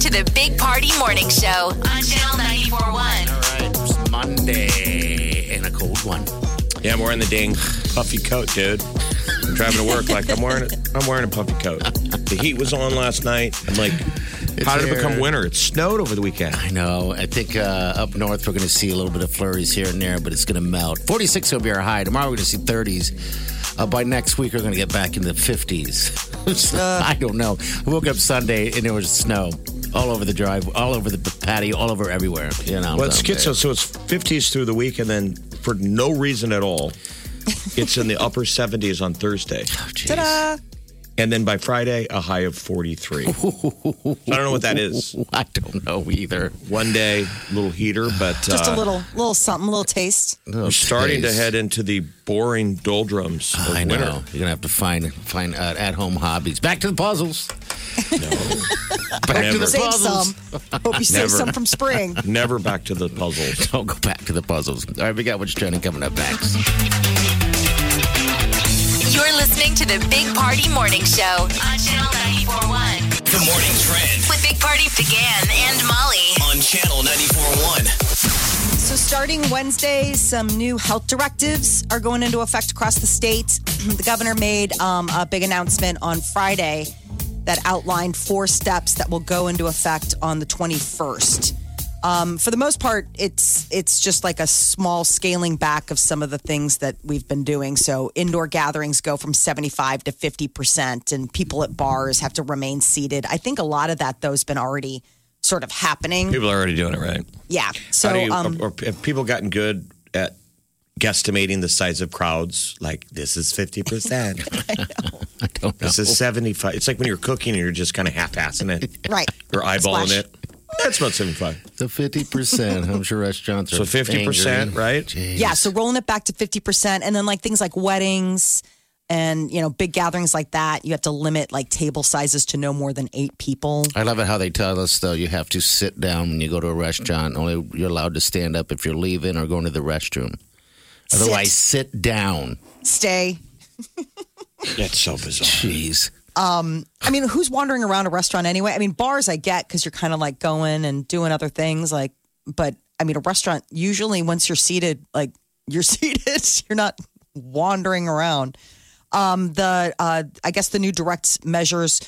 To the Big Party Morning Show on Channel 941. All right, it's Monday and a cold one. Yeah, I'm wearing the dang puffy coat, dude. I'm driving to work like I'm wearing a, I'm wearing a puffy coat. The heat was on last night. I'm like, how did it become winter? It snowed over the weekend. I know. I think uh, up north we're going to see a little bit of flurries here and there, but it's going to melt. 46 will be our high. Tomorrow we're going to see 30s. Uh, by next week we're going to get back in the 50s. So, I don't know. I woke up Sunday and there was snow all over the drive, all over the patio, all over everywhere. You know. Well, it's so- schizo, so it's 50s through the week, and then for no reason at all, it's in the upper 70s on Thursday. Oh, jeez. And then by Friday, a high of 43. I don't know what that is. I don't know either. One day, little heater, but Just uh, a little, little something, a little taste. we're starting to head into the boring doldrums of I know. winter. You're gonna have to find find uh, at home hobbies. Back to the puzzles. No. Back to Never. the Save puzzles. some. Hope you save Never. some from spring. Never back to the puzzles. Don't go back to the puzzles. All right, we got what's trending coming up next. You're listening to the Big Party Morning Show on Channel 941 The morning trend with Big Party DeGan and Molly. on channel 94.1. So, starting Wednesday, some new health directives are going into effect across the state. The governor made um, a big announcement on Friday that outlined four steps that will go into effect on the 21st. Um, for the most part, it's it's just like a small scaling back of some of the things that we've been doing. So indoor gatherings go from 75 to 50 percent, and people at bars have to remain seated. I think a lot of that though has been already sort of happening. People are already doing it right. Yeah. So How do you, um, or have people gotten good at guesstimating the size of crowds? Like this is fifty percent. I don't know. This is seventy-five. It's like when you're cooking and you're just kind of half-assing it. right. You're eyeballing Splash. it. That's about seventy-five. So fifty percent. I'm sure restaurants are So fifty percent, angry. right? Jeez. Yeah, so rolling it back to 50%. And then like things like weddings and, you know, big gatherings like that, you have to limit like table sizes to no more than eight people. I love it how they tell us though you have to sit down when you go to a restaurant. Only you're allowed to stand up if you're leaving or going to the restroom. Otherwise, sit down. Stay. That's so bizarre. Jeez. I mean, who's wandering around a restaurant anyway? I mean, bars I get because you're kind of like going and doing other things. Like, but I mean, a restaurant, usually once you're seated, like you're seated, you're not wandering around. Um, the, uh, I guess the new direct measures,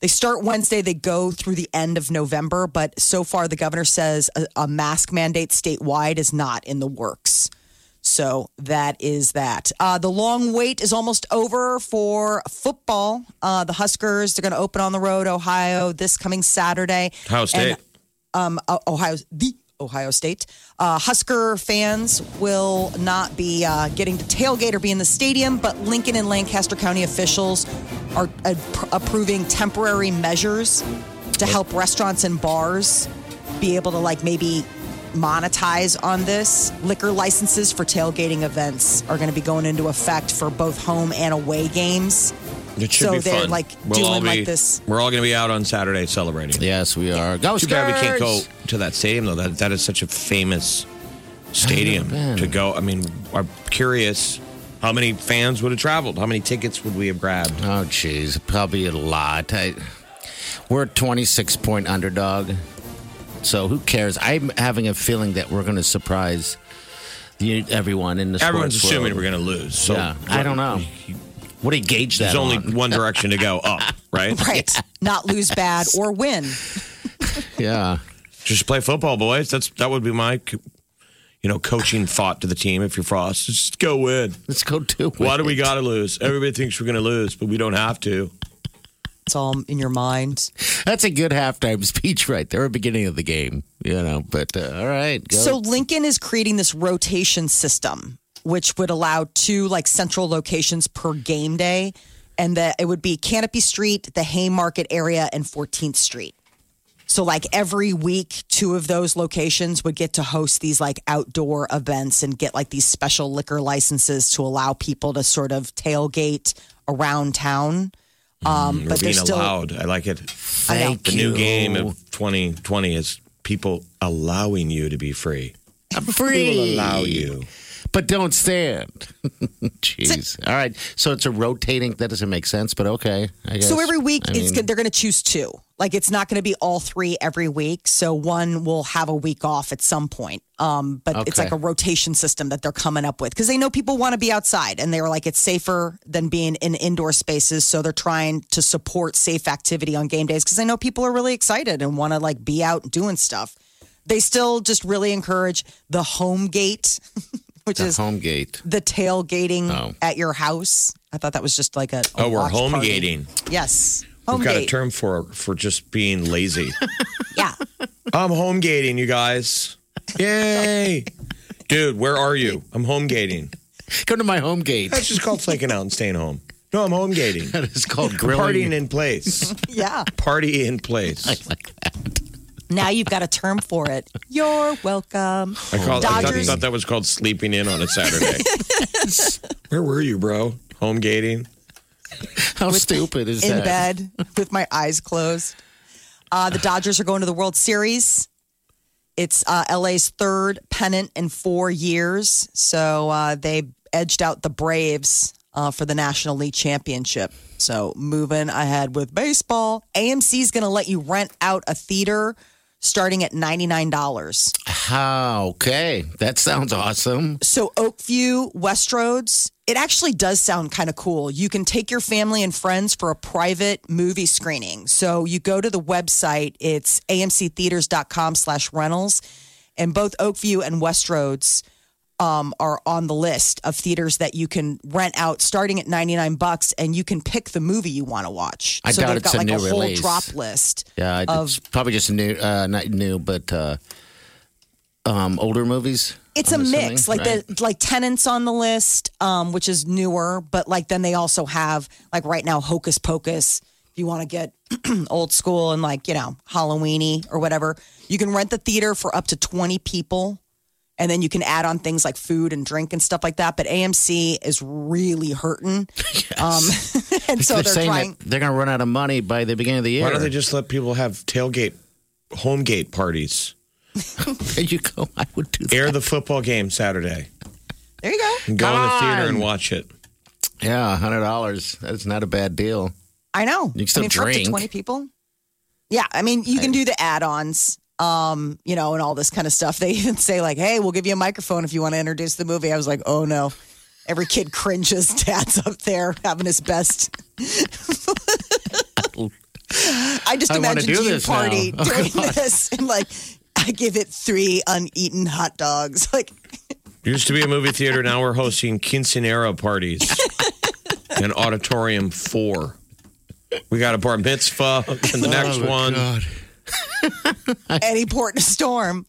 they start Wednesday, they go through the end of November. But so far, the governor says a, a mask mandate statewide is not in the works. So that is that. Uh, the long wait is almost over for football. Uh, the Huskers, they're going to open on the road, Ohio, this coming Saturday. Ohio State. And, um, uh, Ohio, the Ohio State. Uh, Husker fans will not be uh, getting to tailgate or be in the stadium, but Lincoln and Lancaster County officials are uh, approving temporary measures to help restaurants and bars be able to, like, maybe monetize on this. Liquor licenses for tailgating events are going to be going into effect for both home and away games. It should So be they're, fun. like, We'll all doing, like, be- this- We're all going to be out on Saturday celebrating. Yes, we are. Go Too bad we can't go to that stadium though. That that is such a famous stadium to go. I mean, I'm curious how many fans would have traveled. How many tickets would we have grabbed? Oh, jeez, probably a lot. I, we're a 26 point underdog, so who cares? I'm having a feeling that we're going to surprise the, everyone in the Everyone's sports assuming world. we're going to lose. So Yeah, I don't know. What do you gauge that There's only on? one direction to go up, right? Right. Not lose bad or win. Yeah. Just play football, boys. That's that would be my, you know, coaching thought to the team. If you're Frost, just go win. Let's go do it. Why do we got to lose? Everybody thinks we're going to lose, but we don't have to. It's all in your mind. That's a good halftime speech right there, beginning of the game, you know. But uh, all right, go. So Lincoln is creating this rotation system, which would allow two like central locations per game day, and that it would be Canopy Street, the Haymarket area, and 14th Street. So like every week, two of those locations would get to host these like outdoor events and get like these special liquor licenses to allow people to sort of tailgate around town. Um, We're but they're being still allowed. I like it. Thank The you. new game of 2020 is people allowing you to be free. I'm They free. will allow you. But don't stand. Jeez. All right. So it's a rotating. That doesn't make sense, but okay. I guess. So every week, I it's mean. They're going to choose two. Like it's not going to be all three every week. So one will have a week off at some point. Um, but it's like a rotation system that they're coming up with because they know people want to be outside and they were like it's safer than being in indoor spaces. So they're trying to support safe activity on game days because they know people are really excited and want to like be out doing stuff. They still just really encourage the home gate, which the is home gate. the tailgating Oh. at your house. I thought that was just like a, a Oh, we're home party. gating. Yes, home We've got a term for for just being lazy. Yeah. I'm home gating, you guys. Yay. Dude, where are you? I'm home gating. Come to my home gate. That's just called flaking out and staying home. No, I'm home gating. That is called Partying in place. Yeah. Party in place. Now you've got a term for it. You're welcome. I, called, I thought, Dodgers. thought that was called sleeping in on a Saturday. Where were you, bro? Home gating? How stupid is that? in that? bed with my eyes closed. Uh, the Dodgers are going to the World Series. It's uh, LA's third pennant in four years. So uh, they edged out the Braves uh, for the National League Championship. So moving ahead with baseball, AMC is going to let you rent out a theater starting at $99. How? Okay. That sounds awesome. So Oakview, Westroads, it actually does sound kind of cool. You can take your family and friends for a private movie screening. So you go to the website, it's amctheaters.com slash rentals. And both Oakview and Westroads um, are on the list of theaters that you can rent out starting at 99 bucks and you can pick the movie you want to watch. I so doubt they've it's got a like new a whole release. drop list. Yeah, it's probably just new, uh, not new, but uh, um, older movies. It's I'm a assuming, mix, like right? the like Tenet's on the list, um, which is newer, but like then they also have like right now Hocus Pocus. If you want to get old school and like you know Halloweeny or whatever, you can rent the theater for up to twenty people, and then you can add on things like food and drink and stuff like that. But AMC is really hurting, um, and so they're, they're, saying trying. that they're going to run out of money by the beginning of the year. Why don't they just let people have tailgate, home gate parties? There you go. I would do that. Air the football game Saturday. There you go. And go in the theater on. and watch it. Yeah, hundred dollars. That's not a bad deal. I know. You can still I mean, for up to twenty people. Yeah, I mean, you can do the add-ons, um, you know, and all this kind of stuff. They even say like, "Hey, we'll give you a microphone if you want to introduce the movie." I was like, "Oh no." Every kid cringes. Dad's up there having his best. I just I imagine you party now. Oh, doing this and like I give it three uneaten hot dogs. Like Used to be a movie theater. Now we're hosting quinceanera parties in Auditorium 4. We got a bar mitzvah and the next Oh, my one. God. any port in a storm.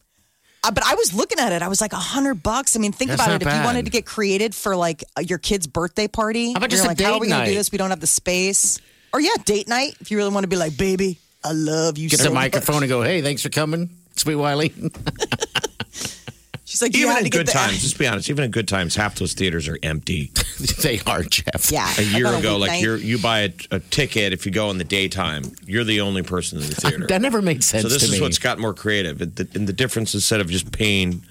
Uh, but I was looking at it. I was like, a hundred bucks. I mean, think That's about it. If you bad. wanted to get created for like uh, your kid's birthday party, How about you're just a like, how are we date gonna do night? this? We don't have the space. Or yeah, date night. If you really want to be like, baby, I love you Get so the much." microphone and go, "Hey, thanks for coming, Sweet Wiley." She's like, Even had in to get good the- times, just be honest, even in good times, half those theaters are empty. they are, Jeff. Yeah, A year about ago, like you're, you buy a, a ticket if you go in the daytime, you're the only person in the uh, theater. That never made sense So this to is me. what's got more creative. And the, and the difference, instead of just paying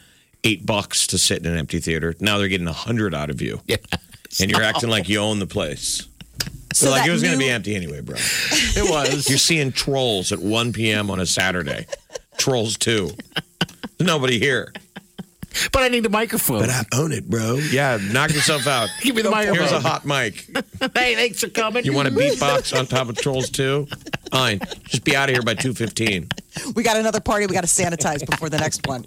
eight bucks to sit in an empty theater, now they're getting a hundred out of you, yeah. and you're acting like you own the place. So So like it was going to be empty anyway, bro. It was. You're seeing Trolls at 1 p.m. on a Saturday. Trolls 2. There's nobody here. But I need a microphone. But I own it, bro. Yeah, knock yourself out. Give me the Here's a hot mic. hey, thanks for coming. You want a beatbox on top of Trolls too? Fine. Just be out of here by 2.15. we got another party. We got to sanitize before the next one.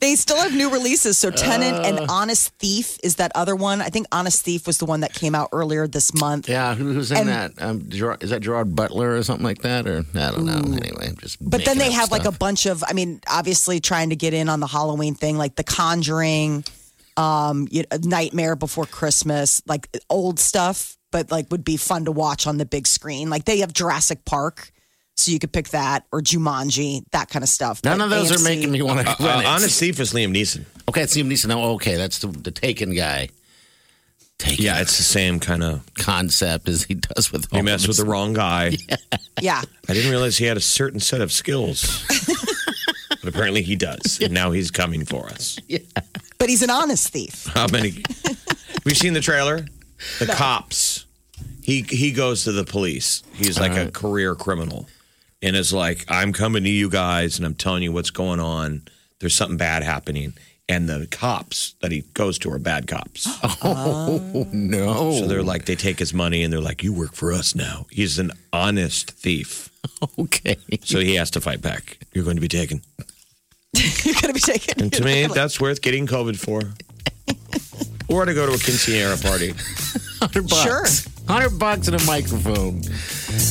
They still have new releases. So Tenet and Honest Thief is that other one. I think Honest Thief was the one that came out earlier this month. Yeah, who, who's in And- that? Um, Gerard, is that Gerard Butler or something like that? Or I don't know. Anyway, I'm just. But then they have like a bunch of, I mean, obviously trying to get in on the Halloween thing, like The Conjuring, um, you know, Nightmare Before Christmas, like old stuff, but like would be fun to watch on the big screen. Like they have Jurassic Park. So you could pick that or Jumanji, that kind of stuff. None But of those are making me want to Uh, run it. honest thief is Liam Neeson. Okay, it's Liam Neeson. Oh, okay, that's the, the Taken guy. Taken Yeah, it's the same kind of. concept as he does with. You all mess with the wrong guy. Yeah. I didn't realize he had a certain set of skills. but apparently he does. And now he's coming for us. Yeah. But he's an honest thief. How many? We've seen the trailer? The cops. He he goes to the police. He's like a career criminal, and is like, "I'm coming to you guys, and I'm telling you what's going on. There's something bad happening." And the cops that he goes to are bad cops. Oh no! So they're like, they take his money, and they're like, "You work for us now." He's an honest thief, okay. so he has to fight back. You're going to be taken. You're going to be taken. And to me, that's worth getting COVID for. or to go to a quinceanera party. Hundred bucks. Sure. Hundred bucks and a microphone,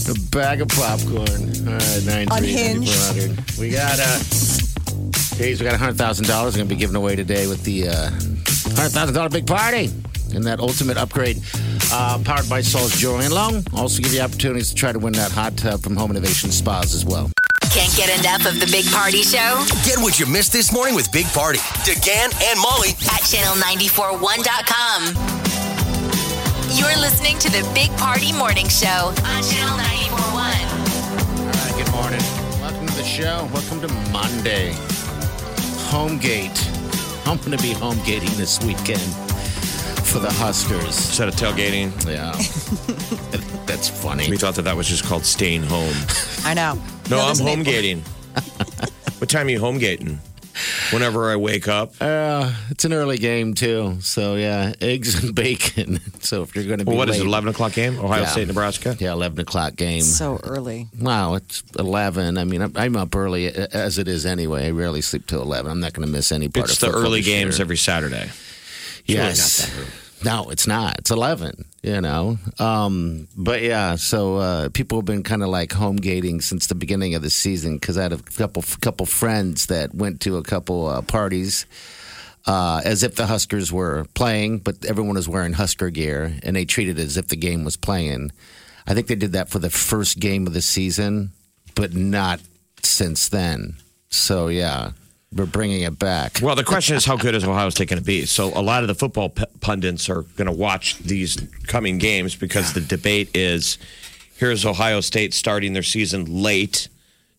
a bag of popcorn. All right, nine Unhinged. We got uh, Days, we got hundred thousand dollars. Going to be given away today with the uh, hundred thousand dollar big party and that ultimate upgrade, uh, powered by Sol's Jewelry and Loan. Also, give you opportunities to try to win that hot tub from Home Innovation Spas as well. Can't get enough of the Big Party Show Get what you missed this morning with Big Party, DeGan and Molly at channel941.com. You're listening to the Big Party Morning Show on channel 941. All right, good morning. Welcome to the show. Welcome to Monday. Homegate. I'm going to be homegating this weekend for the Huskers. Instead of tailgating, Yeah. That's funny. we thought that that was just called staying home. I know. No, I'm there's an home gating. what time are you home gating? Whenever I wake up. Uh, it's an early game, too. So, yeah, eggs and bacon. So, if you're going to be Well, what is it, 11 o'clock game? Ohio Yeah. State, Nebraska? Yeah, 11 o'clock game. So early. Wow, it's 11. I mean, I'm- I'm up early as it is anyway. I rarely sleep till 11. I'm not going to miss any part It's of the football early games year. every Saturday. Yes. No, it's not. It's 11, you know. Um, but yeah, so uh, people have been kind of like home gating since the beginning of the season because I had a couple couple friends that went to a couple uh, parties uh, as if the Huskers were playing, but everyone was wearing Husker gear and they treated it as if the game was playing. I think they did that for the first game of the season, but not since then. So yeah, we're bringing it back. Well, the question is, how good is Ohio State going to be? So, a lot of the football p- pundits are going to watch these coming games because the debate is here's Ohio State starting their season late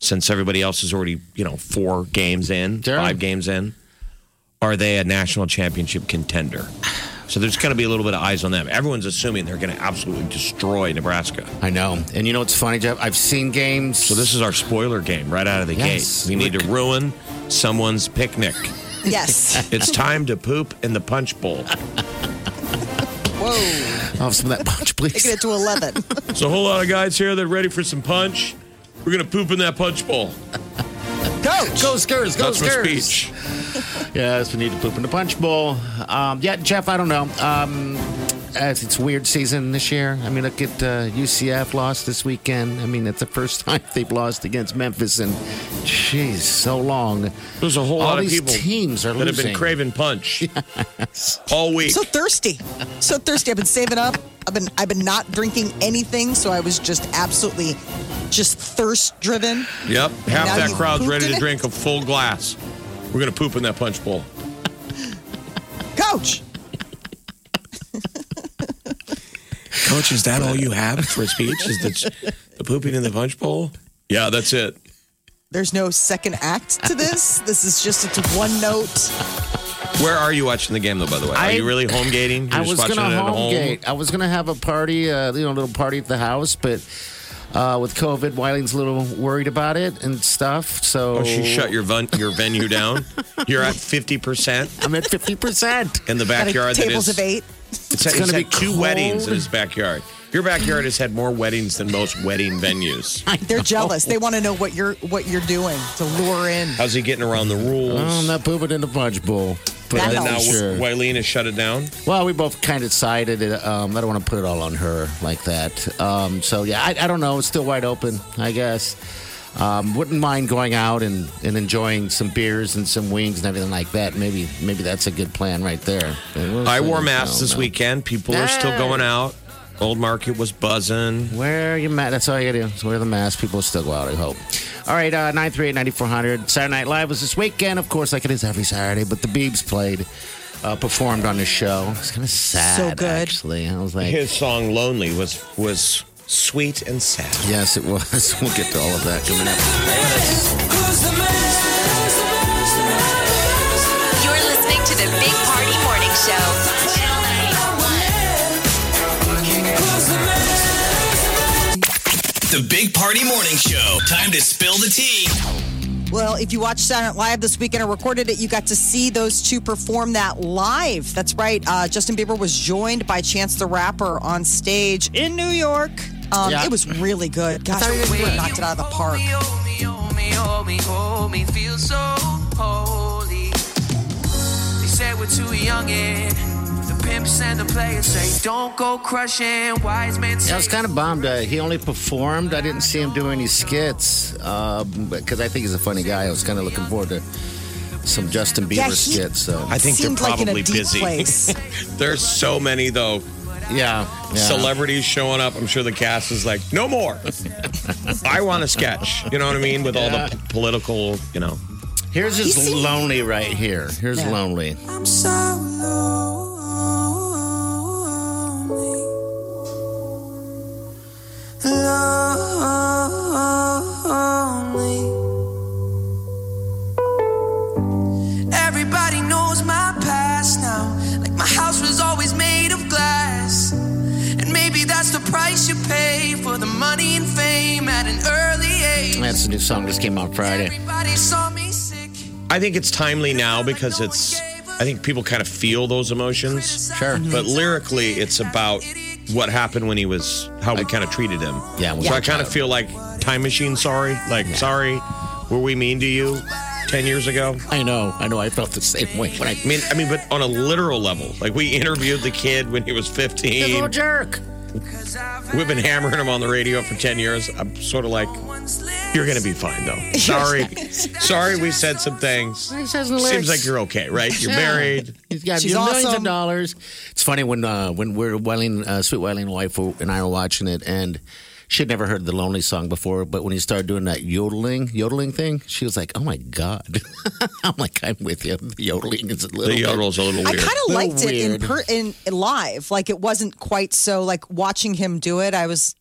since everybody else is already, you know, four games in, Sure. five games in. Are they a national championship contender? So, there's going to be a little bit of eyes on them. Everyone's assuming they're going to absolutely destroy Nebraska. I know. And you know what's funny, Jeff? I've seen games. So, this is our spoiler game right out of the Yes. gate. We need to ruin someone's picnic. Yes. It's time to poop in the punch bowl. Whoa. I'll have some of that punch, please. Taking it to 11. There's a whole lot of guys here that are ready for some punch. We're gonna poop in that punch bowl. Coach. Go Skurs, go That's Skurs. speech. Yes, we need to poop in the punch bowl. Um, yeah, Jeff, I don't know. Um, it's weird season this year. I mean, look at uh, UCF lost this weekend. I mean, it's the first time they've lost against Memphis in, jeez, so long. There's a whole All lot of people teams are that have been losing. craving punch all week. So thirsty. So thirsty. I've been saving up. I've been I've been not drinking anything, so I was just absolutely just thirst driven. yep, half that crowd's ready to it? drink a full glass. We're gonna poop in that punch bowl. Coach. Coach, is that all you have for a speech? Is the, the pooping in the punch bowl? Yeah, that's it. There's no second act to this. This is just it's one note. Where are you watching the game, though? By the way, are I- you really home gating? You're I was gonna home home. gate. I was gonna have a party, uh, you know, a little party at the house, but uh, with COVID, Wiley's a little worried about it and stuff. So Oh, she shut your ven- your venue down. You're at fifty percent I'm at fifty percent. in the backyard. that tables is- of eight. It's, It's gonna be two cold. weddings in his backyard. Your backyard has had more weddings than most wedding venues. They're jealous. They want to know what you're what you're doing to lure in. How's he getting around the rules? Oh, I'm not pooping in the punch bowl. But That now not helps. sure. Wileen has shut it down. Well, we both kind of sided. it. Um, I don't want to put it all on her like that. Um, so yeah, I, I don't know. It's still wide open, I guess. Um, wouldn't mind going out and, and enjoying some beers and some wings and everything like that. Maybe maybe that's a good plan right there. We'll I wore masks this know. weekend. People are still going out. Old Market was buzzing. Wear your mask. That's all you gotta do. Is wear the mask. People will still go out, I hope. All right, uh, 938 9400. Saturday Night Live was this weekend, of course, like it is every Saturday, but the Beebs played, uh, performed on the show. It's kind of sad, So good. actually. I was like, His song "Lonely" was was sweet and sad. yes, it was. We'll get to all of that coming up. You're listening to the Big Party Morning Show on Channel 941. The Big Party Morning Show. Time to spill the tea. Well, if you watched Saturday Night Live this weekend or recorded it, you got to see those two perform that live. That's right. Uh, Justin Bieber was joined by Chance the Rapper on stage in New York. Um, Yeah. It was really good. Gosh, thought he really knocked it out of the park. Say we're too young and the pimps and the players say don't go crushing. Wise men Yeah, I was kind of bummed. Uh, he only performed. I didn't see him do any skits because I think he's a funny guy. I was kind of looking forward to some Justin Bieber Yeah, he- skits. So. I think they're Seemed like in a probably deep busy. place. There's so many though. Yeah, yeah. Celebrities showing up. I'm sure the cast is like, no more. I want a sketch. You know what I mean? With all the p- political, you know. Here's his lonely right here. Here's Yeah. lonely. I'm so lonely. Lonely. A new song just came out Friday. Everybody saw me sick. I think it's timely now because it's. I think people kind of feel those emotions. Sure. But lyrically, it's about what happened when he was, how we kind of treated him. Yeah, when So I kind of feel like Time Machine, sorry. Like, sorry, were we mean to you 10 years ago? I know, I know. I felt the same way when I. I mean, I mean, but on a literal level, like we interviewed the kid when he was 15. little jerk. We've been hammering him on the radio for 10 years. I'm sort of like, you're going to be fine, though. Sorry. Sorry, we said some things. He says in the Seems like you're okay, right? You're married. He's got She's millions awesome. of dollars. It's funny when uh, when we're Welling, uh, Sweet Welling wife and I are watching it, and she had never heard the Lonely song before. But when he started doing that yodeling yodeling thing, she was like, "Oh my god!" I'm like, "I'm with you." The yodeling is a little. The yodel's a little I kind of Little liked it in, per, in in live. Like it wasn't quite so like watching him do it. I was,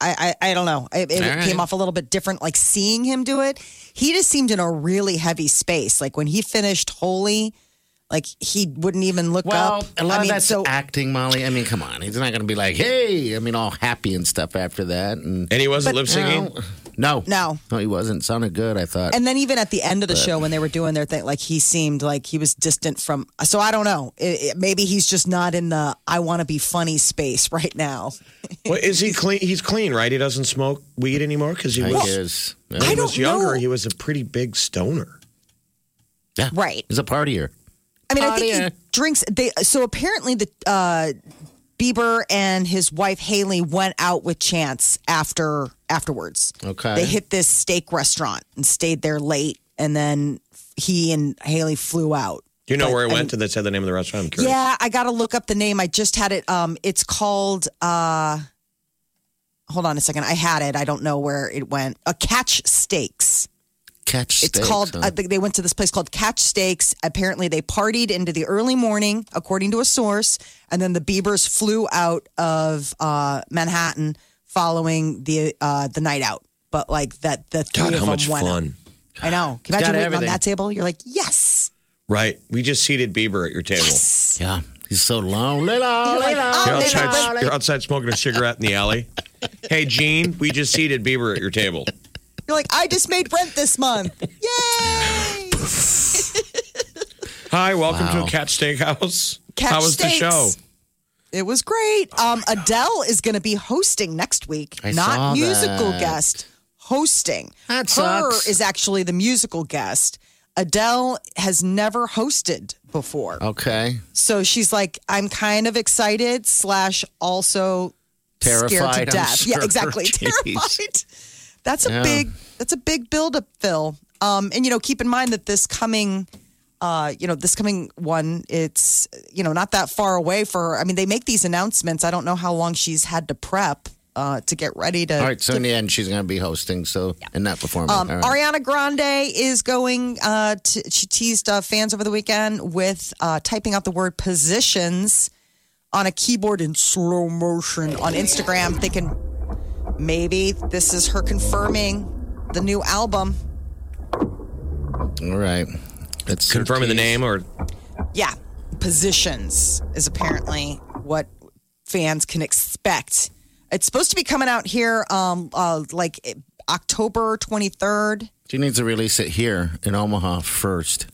I I, I don't know. It, it All right. came off a little bit different. Like seeing him do it, he just seemed in a really heavy space. Like when he finished Holy, like he wouldn't even look Well, up. a lot I mean, of that's so acting, Molly. I mean, come on, he's not going to be like, "Hey," I mean, all happy and stuff after that. And and he wasn't lip syncing? no, No. no, he wasn't. Sounded good. I thought. And then even at the end of the show when they were doing their thing, like he seemed like he was distant from. So I don't know. It, it- maybe he's just not in the I want to be funny space right now. Well, is he clean? He's clean, right? He doesn't smoke weed anymore because he I was. guess. When I he don't was younger, know. he was a pretty big stoner. Yeah, Right. He's a partier. I mean, I think he drinks. They so apparently the uh, Bieber and his wife Hailey went out with Chance after afterwards. Okay. they hit this steak restaurant and stayed there late, and then he and Hailey flew out. Do you know But, where it I went? Did they say the name of the restaurant? I'm curious. Yeah, I got to look up the name. I just had it. Um, it's called. Uh, hold on a second. I had it. I don't know where it went. A Catch Steaks. Catch. It's called. huh? Uh, they went to this place called Catch Steaks. Apparently, they partied into the early morning, according to a source, and then the Biebers flew out of uh, Manhattan following the uh, the night out. But like that, the three God, of how them much went out. fun! I know. Can you imagine got waiting on that table? You're like, yes. Right. We just seated Bieber at your table. Yeah, he's so lonely, lonely, like, lonely, oh, You're outside, lonely. you're outside smoking a cigarette in the alley. Hey, Gene, we just seated Bieber at your table. You're like, I just made rent this month. Yay! Hi, welcome Wow. to Catch Steakhouse. Catch How was Steaks. the show? It was great. Um, Adele is going to be hosting next week, I not saw musical that. guest, hosting. That Her sucks. is actually the musical guest. Adele has never hosted before. Okay. So she's like, I'm kind of excited, slash, also scared Terrified, to I'm death. sure. Yeah, exactly. Jeez. Terrified. That's a Yeah. big that's a big buildup, Phil. Um, and you know, keep in mind that this coming uh, you know, this coming one, it's you know not that far away for. her. I mean, they make these announcements. I don't know how long she's had to prep uh, to get ready to. All right, so in the end, she's going to be hosting. So and not performing. Um, right. Ariana Grande is going. Uh, to, she teased uh, fans over the weekend with uh, typing out the word positions on a keyboard in slow motion on Instagram, thinking maybe this is her confirming the new album. All right. It's Confirming the name or Yeah, positions is apparently what fans can expect. It's supposed to be coming out here, um, uh, like October twenty third. She needs to release it here in Omaha first.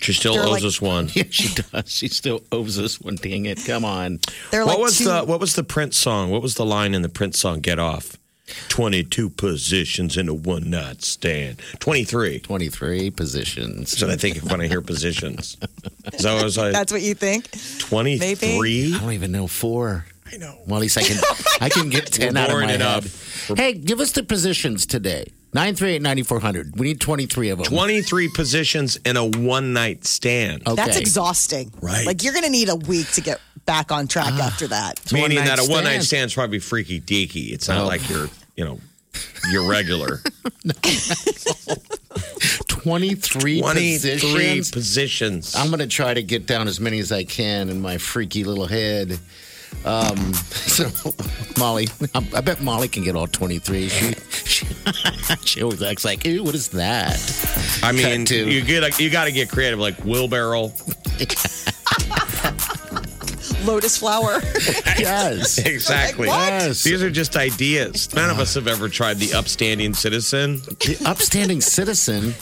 She still They're owes like- us one. Yeah, she does. She still owes us one. Dang it! Come on. They're What like was two, the what was the Prince song? What was the line in the Prince song? Get off. Twenty two positions in a one night stand. Twenty three. Twenty-three positions. That's what I think when I hear positions. So I was like That's what you think? twenty three. I don't even know four. I know. Well, at least I can. I can get ten We're out of boring my enough. head. Hey, give us the positions today. Nine three eight ninety four hundred. We need twenty-three of them. Twenty three positions in a one night stand. Okay. That's exhausting. Right. Like you're going to need a week to get back on track after that. Meaning that a one night stand. is probably freaky deaky. It's not Oh. like you're you know you're regular. Twenty three positions. positions. I'm going to try to get down as many as I can in my freaky little head. Um, so, Molly, I, I bet Molly can get all 23. She, she, she always acts like, ew, what is that? I mean, Cut to- you get you got to get creative, like wheelbarrow. Lotus flower. Yes. Exactly. Like, what? Yes. These are just ideas. None of uh. us have ever tried the upstanding citizen. The upstanding citizen.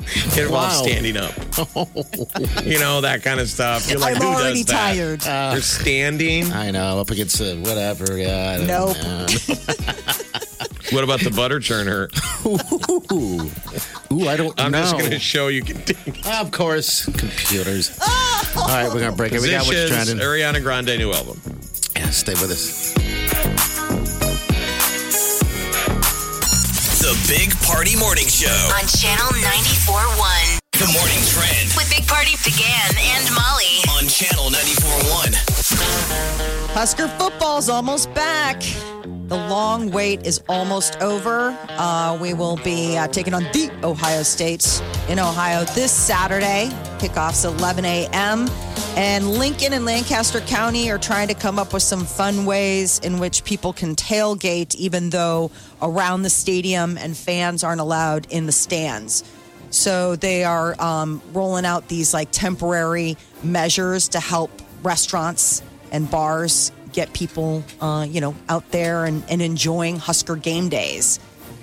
It involves Wow. standing up. Oh. you know that kind of stuff. You're like, I'm who already does that? tired. They're standing. I know, up against the whatever. Yeah. I don't Nope. Know. What about the butter churner? Ooh, Ooh, I don't I'm know. just going to show you. Can Of course, computers. All right, we're going to break it. We got what's Positions, trending. Ariana Grande new album. Yeah, stay with us. The Big Party Morning Show. on Channel 94.1 The morning trend with Big Party DeGan and Molly. on Channel 94.1. Husker football's almost back. The long wait is almost over. Uh, we will be uh, taking on the Ohio State in Ohio this Saturday. Kickoff's 11 a.m. And Lincoln and Lancaster County are trying to come up with some fun ways in which people can tailgate, even though around the stadium and fans aren't allowed in the stands. So they are um, rolling out these like temporary measures to help restaurants and bars get people, uh, you know, out there and, and enjoying Husker game days.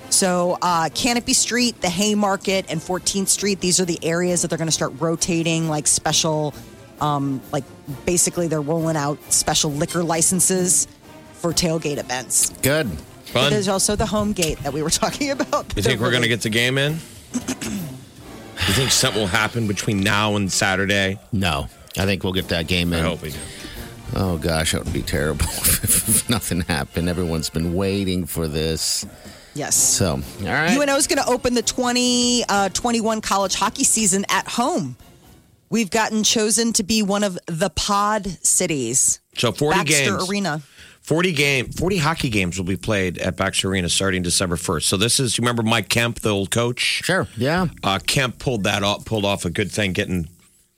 So uh, Canopy Street, the Haymarket, and 14th Street, these are the areas that they're going to start rotating like special, um, like basically they're rolling out special liquor licenses for tailgate events. Good. Fun. There's also the home gate that we were talking about. You think we're going to get the game in? you think something will happen between now and Saturday? No, I think we'll get that game in. I hope we do. Oh gosh, that would be terrible if nothing happened. Everyone's been waiting for this. Yes. So, all right. UNO is going to open the 20, uh, 21 college hockey season at home. We've gotten chosen to be one of the pod cities. So 40 Baxter games. Arena. 40 game 40 hockey games will be played at Baxter Arena starting December 1st. So this is you remember Mike Kemp, the old coach? Sure. Yeah. Uh, Kemp pulled that off pulled off a good thing getting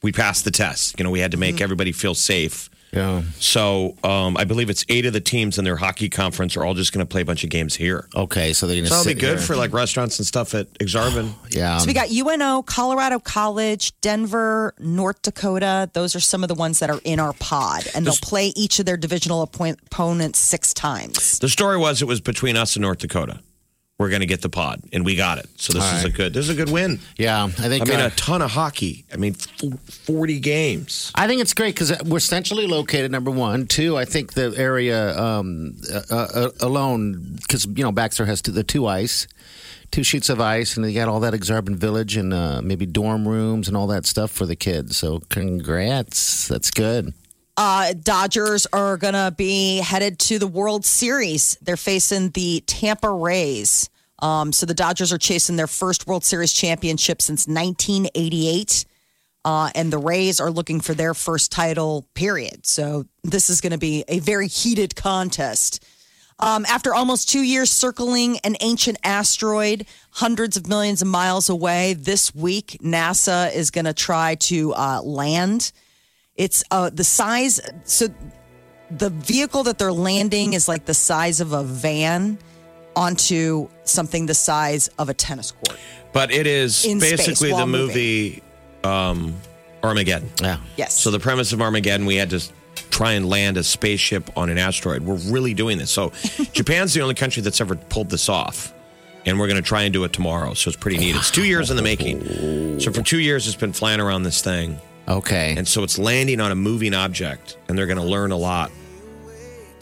we passed the test. You know, we had to make everybody feel safe. Yeah. So um, I believe it's eight of the teams in their hockey conference are all just going to play a bunch of games here. Okay, so they're gonna. So that'll be good here. for like restaurants and stuff at Aksarben. Yeah. So we got UNO, Colorado College, Denver, North Dakota. Those are some of the ones that are in our pod, and they'll play each of their divisional opponents six times. The story was it was between us and North Dakota. We're going to get the pod, and we got it. So this All is a good. This is a good win. yeah. I think. I mean, uh, a ton of hockey. I mean, f- forty games. I think it's great because we're centrally located. Number one, two. I think the area um, uh, uh, alone, because you know Baxter has the two ice, two sheets of ice, and they got all that Aksarben Village and uh, maybe dorm rooms and all that stuff for the kids. So congrats, that's good. Uh, Dodgers are going to be headed to the World Series. They're facing the Tampa Rays. Um, so the Dodgers are chasing their first World Series championship since 1988. Uh, and the Rays are looking for their first title, period. So this is going to be a very heated contest. Um, after almost two years circling an ancient asteroid hundreds of millions of miles away, this week NASA is going to try to uh, land. It's uh, the size. So the vehicle that they're landing is like the size of a van onto something the size of a tennis court. But it is In space basically while the movie um, Armageddon. Yeah. Yes. So the premise of Armageddon, we had to try and land a spaceship on an asteroid. We're really doing this. So Japan's the only country that's ever pulled this off. And we're going to try and do it tomorrow. So it's pretty neat. It's two years in the making. So for two years, it's been flying around this thing. Okay. And so it's landing on a moving object, and they're going to learn a lot.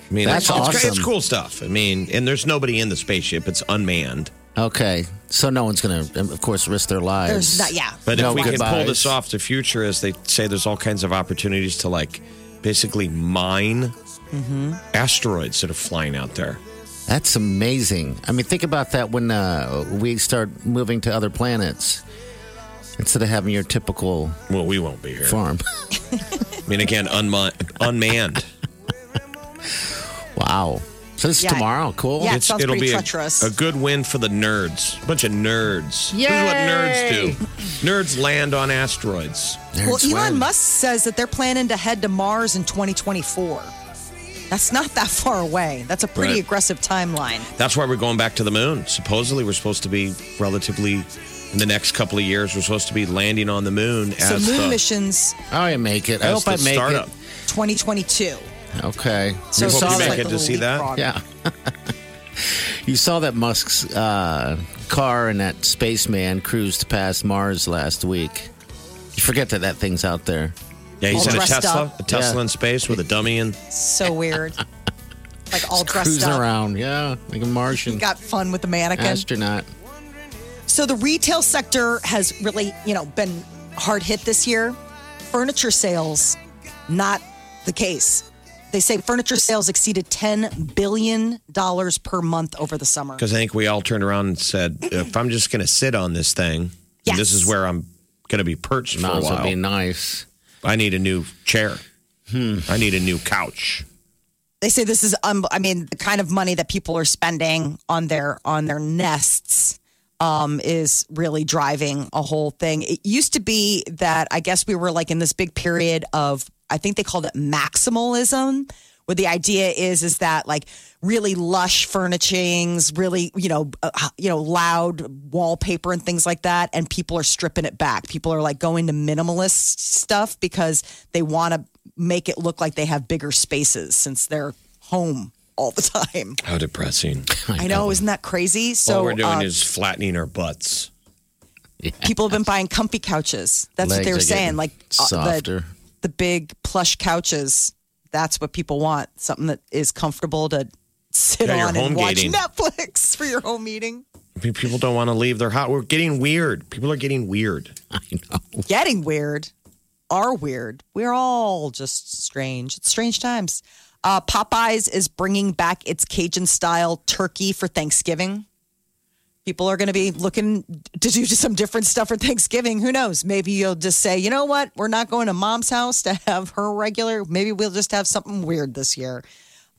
I mean, That's it's, it's, it's cool stuff. I mean, and there's nobody in the spaceship, it's unmanned. okay. So no one's going to, of course, risk their lives. Not, yeah. But No if we can pull this off, the future is they say there's all kinds of opportunities to like basically mine Mm-hmm. asteroids that are flying out there. That's amazing. I mean, think about that when uh, we start moving to other planets instead of having your typical Well, we won't be here. farm. I mean, again, unma- unmanned. wow. So this is Yeah. tomorrow. Cool. Yeah. It It's, sounds it'll pretty be a, treacherous. a good win for the nerds. A bunch of nerds. This is what nerds do. Nerds land on asteroids. Well, Nerds Elon win. Musk says that they're planning to head to Mars in 2024. That's not that far away. That's a pretty Right. aggressive timeline. That's why we're going back to the moon. Supposedly, we're supposed to be relatively in the next couple of years. We're supposed to be landing on the moon So as moon the, missions Oh, I make it. I hope I make startup. 2022. Okay. So We hope it's you just make like it to see that. leapfrog. Yeah. you saw that Musk's uh, car and that spaceman cruised past Mars last week. You forget that that thing's out there. Yeah, he's All in a Tesla, up. a Tesla Yeah. in space with a dummy in. So weird. like all dressed Cruising up. around. Yeah. Like a Martian Got fun with the mannequin. astronaut. So the retail sector has really, you know, been hard hit this year. Furniture sales, not the case. They say furniture sales exceeded $10 billion per month over the summer. Because I think we all turned around and said, if I'm just going to sit on this thing, Yes. this is where I'm going to be perched for Might a while. be nice. I need a new chair. I need a new couch. They say this is, um, I mean, the kind of money that people are spending on their on their nests um, is really driving a whole thing. It used to be that I guess we were like in this big period of, I think they called it maximalism, where the idea is is that like really lush furnishings, really you know uh, you know loud wallpaper and things like that, and people are stripping it back. People are like going to minimalist stuff because they want to make it look like they have bigger spaces since they're home all the time. How depressing. I know, isn't that crazy? So All we're doing uh, is flattening our butts. people have been buying comfy couches. That's what they were saying. getting Like uh, softer. the the big plush couches. That's what people want. Something that is comfortable to sit Yeah, on and home watch gating. Netflix for your home meeting. People don't want to leave their house. We're getting weird. People are getting weird. I know. Getting weird, are weird. We're all just strange. It's strange times. Uh, Popeyes is bringing back its Cajun style turkey for Thanksgiving. People are going to be looking to do some different stuff for Thanksgiving. Who knows? Maybe you'll just say, you know what? We're not going to mom's house to have her regular. Maybe we'll just have something weird this year.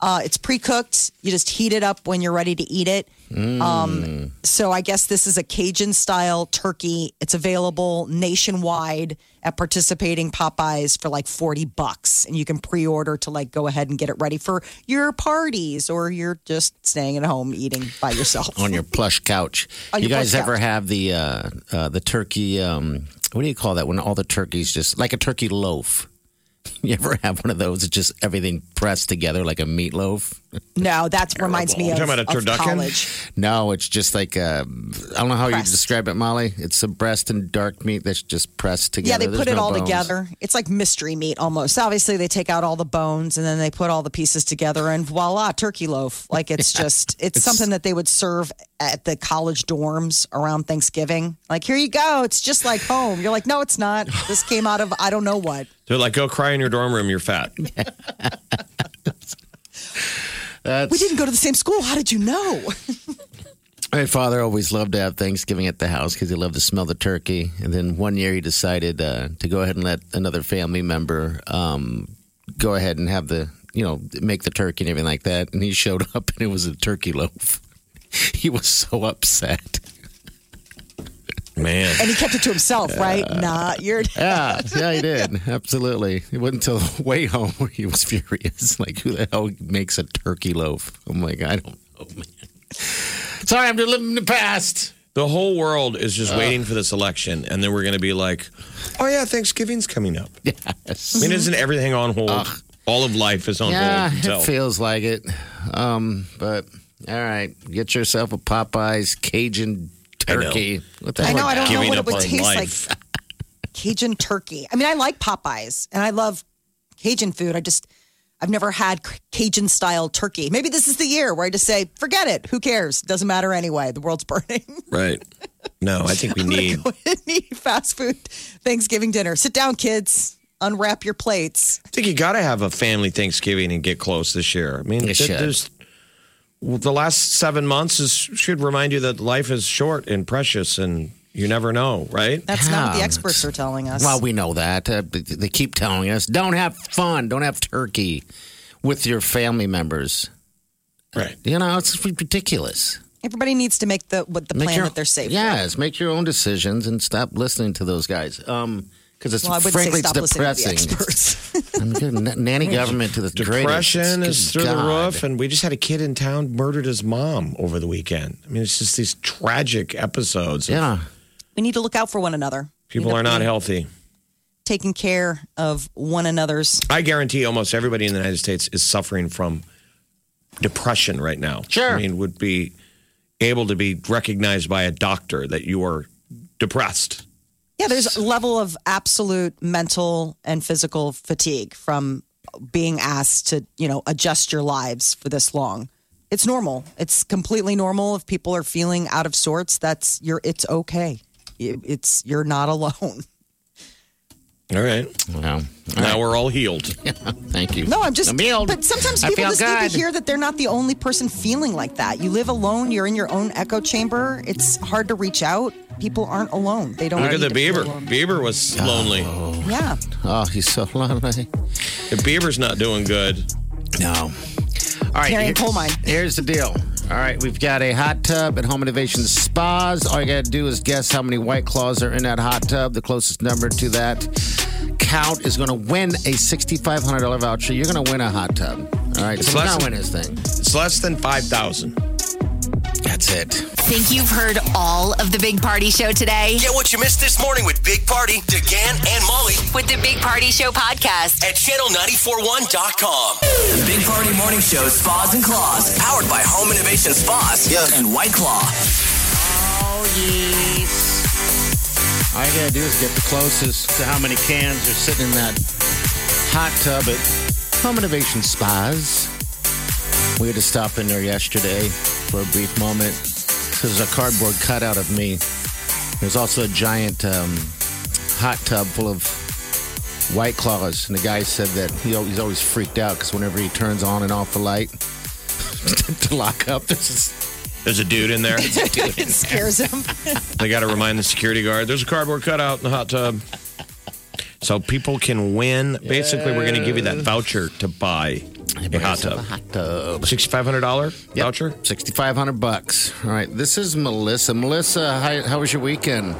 Uh, it's pre cooked. You just heat it up when you're ready to eat it. Um, so I guess this is a Cajun style turkey. It's available nationwide at participating Popeyes for like 40 bucks. And you can pre order to like go ahead and get it ready for your parties or you're just staying at home eating by yourself. On your plush couch. On you guys ever couch. have the uh, uh, the turkey? Um, what do you call that? When all the turkeys just like a turkey loaf. You ever have one of those? It's just everything pressed together like a meatloaf. no, that reminds me You're of, talking about a of turducken? college. No, it's just like uh, I don't know how you Pressed. describe it, Molly. It's a breast and dark meat that's just pressed together. Yeah, they There's put it no all bones. together. It's like mystery meat almost. Obviously, they take out all the bones and then they put all the pieces together, and voila, turkey loaf. Like it's just, it's, something that they would serve at the college dorms around Thanksgiving. Like, here you go. It's just like home. You're like, no, it's not. This came out of I don't know what. They're like, go cry in your dorm room. You're fat. That's, We didn't go to the same school. How did you know? My father always loved to have Thanksgiving at the house because he loved to smell the turkey. And then one year he decided uh, to go ahead and let another family member um, go ahead and have the, you know, make the turkey and everything like that. And he showed up and it was a turkey loaf. He was so upset. Man. And he kept it to himself, right? Not your Yeah, yeah, he did. Absolutely. It wasn't until way home where he was furious. Like, who the hell makes a turkey loaf? I'm like, I don't know, man. Sorry, I'm just living in the past. The whole world is just waiting for this election, and then we're going to be like, "Oh yeah, Thanksgiving's coming up." Yes. I mean, isn't everything on hold? All of life is on Yeah, hold. until- it feels like it. Um, but all right, get yourself a Popeyes Cajun turkey. What the I know, I don't know what it would taste life. like. Cajun turkey. I mean, I like Popeyes and I love Cajun food. I just, I've never had Cajun style turkey. Maybe this is the year where I just say, forget it. Who cares? Doesn't matter anyway. The world's burning. right? No, I think we need. Go ahead fast food Thanksgiving dinner. Sit down, kids. Unwrap your plates. I think you got to have a family Thanksgiving and get close this year. I mean, You th- should. there's well, the last seven months is should remind you that life is short and precious, and you never know, right? That's not what the experts are telling us. Well, we know that. Uh, they keep telling us don't have fun, don't have turkey with your family members. Right. You know, it's ridiculous. Everybody needs to make the what the Make plan your- that they're safe. with. Yes, make your own decisions and stop listening to those guys. Um, because it's Well, I would frankly say it's listening to depressing. experts. I'm good. Nanny government to the Depression greatest. is Good through the roof, and we just had a kid in town murdered his mom over the weekend. I mean, it's just these tragic episodes. Yeah, we need to look out for one another. People are not healthy. Taking care of one another's. I guarantee almost everybody in the United States is suffering from depression right now. Sure. I mean, would be able to be recognized by a doctor that you are depressed. Yeah, there's a level of absolute mental and physical fatigue from being asked to, you know, adjust your lives for this long. It's normal. It's completely normal if people are feeling out of sorts. That's you're it's okay. It's you're not alone. All right. well, now we're all healed. thank you. No, I'm just I'm healed. But sometimes people feel just need to hear that they're not the only person feeling like that. You live alone, you're in your own echo chamber. It's hard to reach out. People aren't alone. They don't Look at the to feel Beaver. Beaver was lonely. Yeah. Oh, oh he's so lonely. The Beaver's not doing good. No. All right. Carrying here- coal mine. Here's the deal. All right, we've got a hot tub at Home Innovation Spas. All you got to do is guess how many White Claws are in that hot tub. The closest number to that count is going to win a $6,500 voucher. You're going to win a hot tub. All right, It's so we're less than- win this thing. It's less than 5,000. That's it. Think you've heard all of the Big Party Show today? Get what you missed this morning with Big Party, DeGan, and Molly With the Big Party Show podcast. at channel941.com. The Big Party Morning Show, Spas and Claws, Powered by Home Innovation Spas. and White Claw. Oh, yes. All you got to do is get the closest to how many cans are sitting in that hot tub at Home Innovation Spas. We had to stop in there yesterday for a brief moment. There's a cardboard cutout of me. There's also a giant um, hot tub full of white claws. And the guy said that he, al- he's always freaked out because whenever he turns on and off the light to lock up, there's this There's a dude in there. it scares him. They got to remind the security guard there's a cardboard cutout in the hot tub. So people can win. Basically, we're going to give you that voucher to buy a hot tub. hot tub. $6,500 Yep. voucher? 6500 bucks. All right. This is Melissa. Melissa, how, how was your weekend?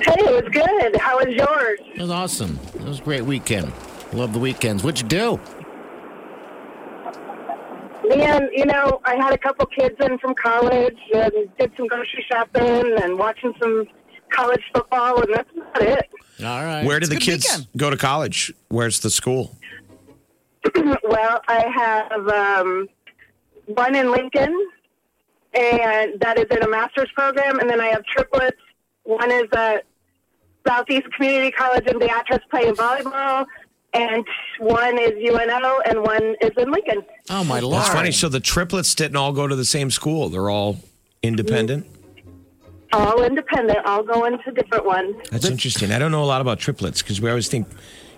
Hey, it was good. How was yours? It was awesome. It was a great weekend. Love the weekends. What'd you do? Man, you know, I had a couple kids in from college and did some grocery shopping and watching some college football, and that's about it. All right. Where did the kids weekend. go to college? Where's the school? Well, I have um, one in Lincoln, and that is in a master's program, and then I have triplets. One is at Southeast Community College in Beatrice playing volleyball, and one is UNO, and one is in Lincoln. Oh, my Lord. That's funny. So the triplets didn't all go to the same school. They're all independent. All independent, all going to different ones. That's interesting. I don't know a lot about triplets because we always think,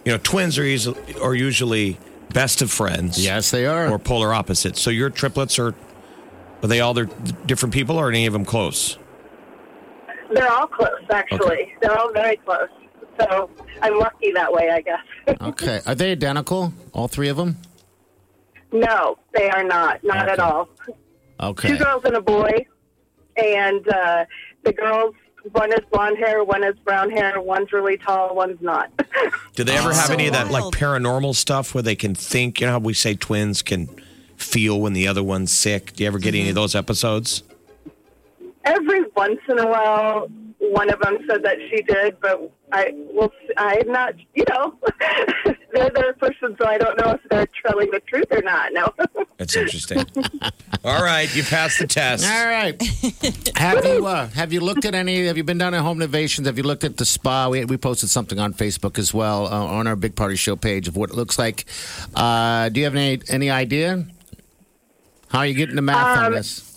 you know, twins are usually, are usually best of friends. Yes, they are. Or polar opposites. So your triplets are Are they all their different people, or are any of them close? They're all close, actually. They're all very close. So I'm lucky that way, I guess. Okay. Are they identical? All three of them? no, they are not. Not at all. Okay. Two girls and a boy. And uh, the girls, one is blonde hair, one is brown hair, one's really tall, one's not. Do they ever have so any of that like wild. paranormal stuff where they can think? You know how we say twins can feel when the other one's sick. Do you ever get any of mm-hmm. those episodes? Every once in a while, one of them said that she did, but I will. I'm not. You know, they're their person, so I don't know if they're telling the truth or not. No. That's interesting. All right, you passed the test. All right. have you uh, have you looked at any? Have you been down at Home Innovations? Have you looked at the spa? We, we posted something on Facebook as well uh, on our Big Party Show page of what it looks like. Uh, do you have any any idea? How are you getting the math on Um, this?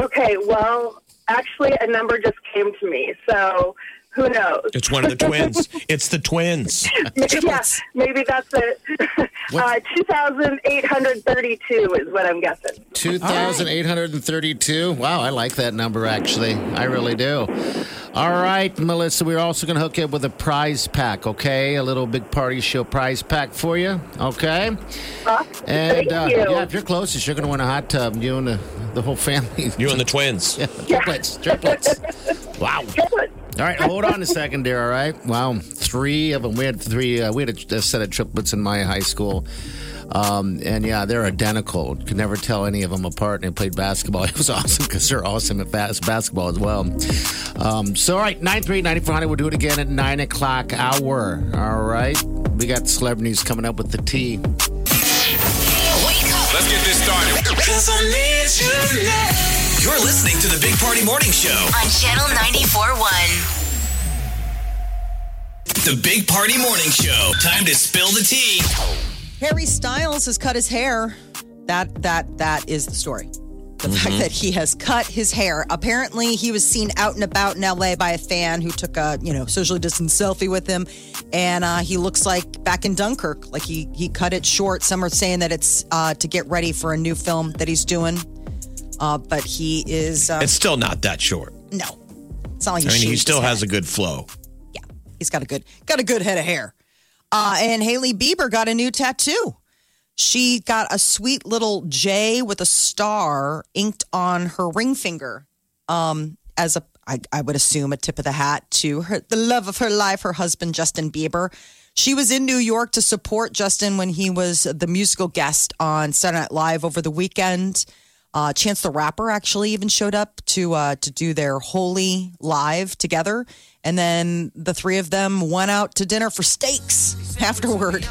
okay. Well, actually, a number just came to me, so who knows? It's one of the twins. It's the twins. yeah, maybe that's it. uh, Two thousand eight hundred thirty-two is what I'm guessing. Two thousand eight hundred and thirty-two. Wow, I like that number actually. I really do. All right, Melissa, we're also going to hook you up with a prize pack. Okay, a little Big Party Show prize pack for you. Okay. Uh, And thank uh, you. yeah, if you're closest, you're going to win a hot tub. You and the, the whole family. You and the twins. Yeah, triplets, triplets. Wow. All right, hold on a second, dear. All right. Wow, three of them. We had three. Uh, we had a, a set of triplets in my high school. Um, and yeah, they're identical. Could never tell any of them apart. And they played basketball. It was awesome because they're awesome at bas- basketball as well. Um, so, all right, 938 9400. We'll do it again at 9 o'clock hour. All right. We got celebrities coming up with the T. Wake up Let's get this started. You're listening to the Big Party Morning Show. on Channel 94.1. The Big Party Morning Show. Time to spill the tea. Harry Styles has cut his hair. That that that is the story. The fact that he has cut his hair. Apparently, he was seen out and about in LA by a fan who took a you know socially distanced selfie with him, and uh, he looks like back in Dunkirk. Like he he cut it short. Some are saying that it's uh, to get ready for a new film that he's doing. Uh, but he is uh, It's still not that short. no. It's not like I mean, he still has a good flow. Yeah, he's got a good got a good head of hair. Uh, and Hailey Bieber got a new tattoo. She got a sweet little J with a star inked on her ring finger, um, as a I, I would assume a tip of the hat to her the love of her life, her husband Justin Bieber. She was in New York to support Justin when he was the musical guest on Saturday Night Live over the weekend. Uh, Chance the Rapper actually even showed up to uh, to do their holy live together, and then the three of them went out to dinner for steaks afterward.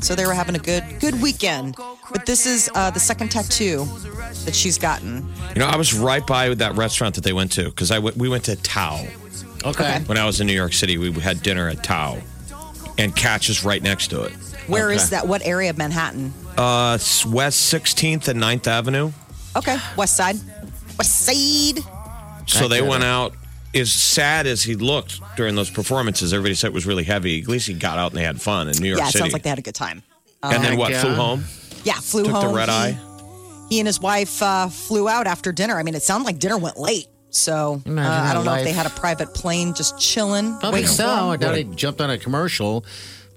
So they were having a good good weekend. But this is uh, the second tattoo that she's gotten. You know, I was right by that restaurant that they went to because I went, we went to Tao Okay. when I was in New York City. We had dinner at Tao, and Catch is right next to it. Where is Okay. that? What area of Manhattan? Uh, it's West 16th and 9th Avenue. Okay, West Side. West Side. So they went out. As sad as he looked during those performances, everybody said it was really heavy. At least he got out and they had fun in New York Yeah, it City. sounds like they had a good time. and then what? yeah. Flew home. Yeah, flew Took the home. red he, eye? He and his wife uh, flew out after dinner. I mean, it sounded like dinner went late. So uh, I don't know if they had a private plane just chilling. Probably waiting so. I him. doubt he jumped on a commercial.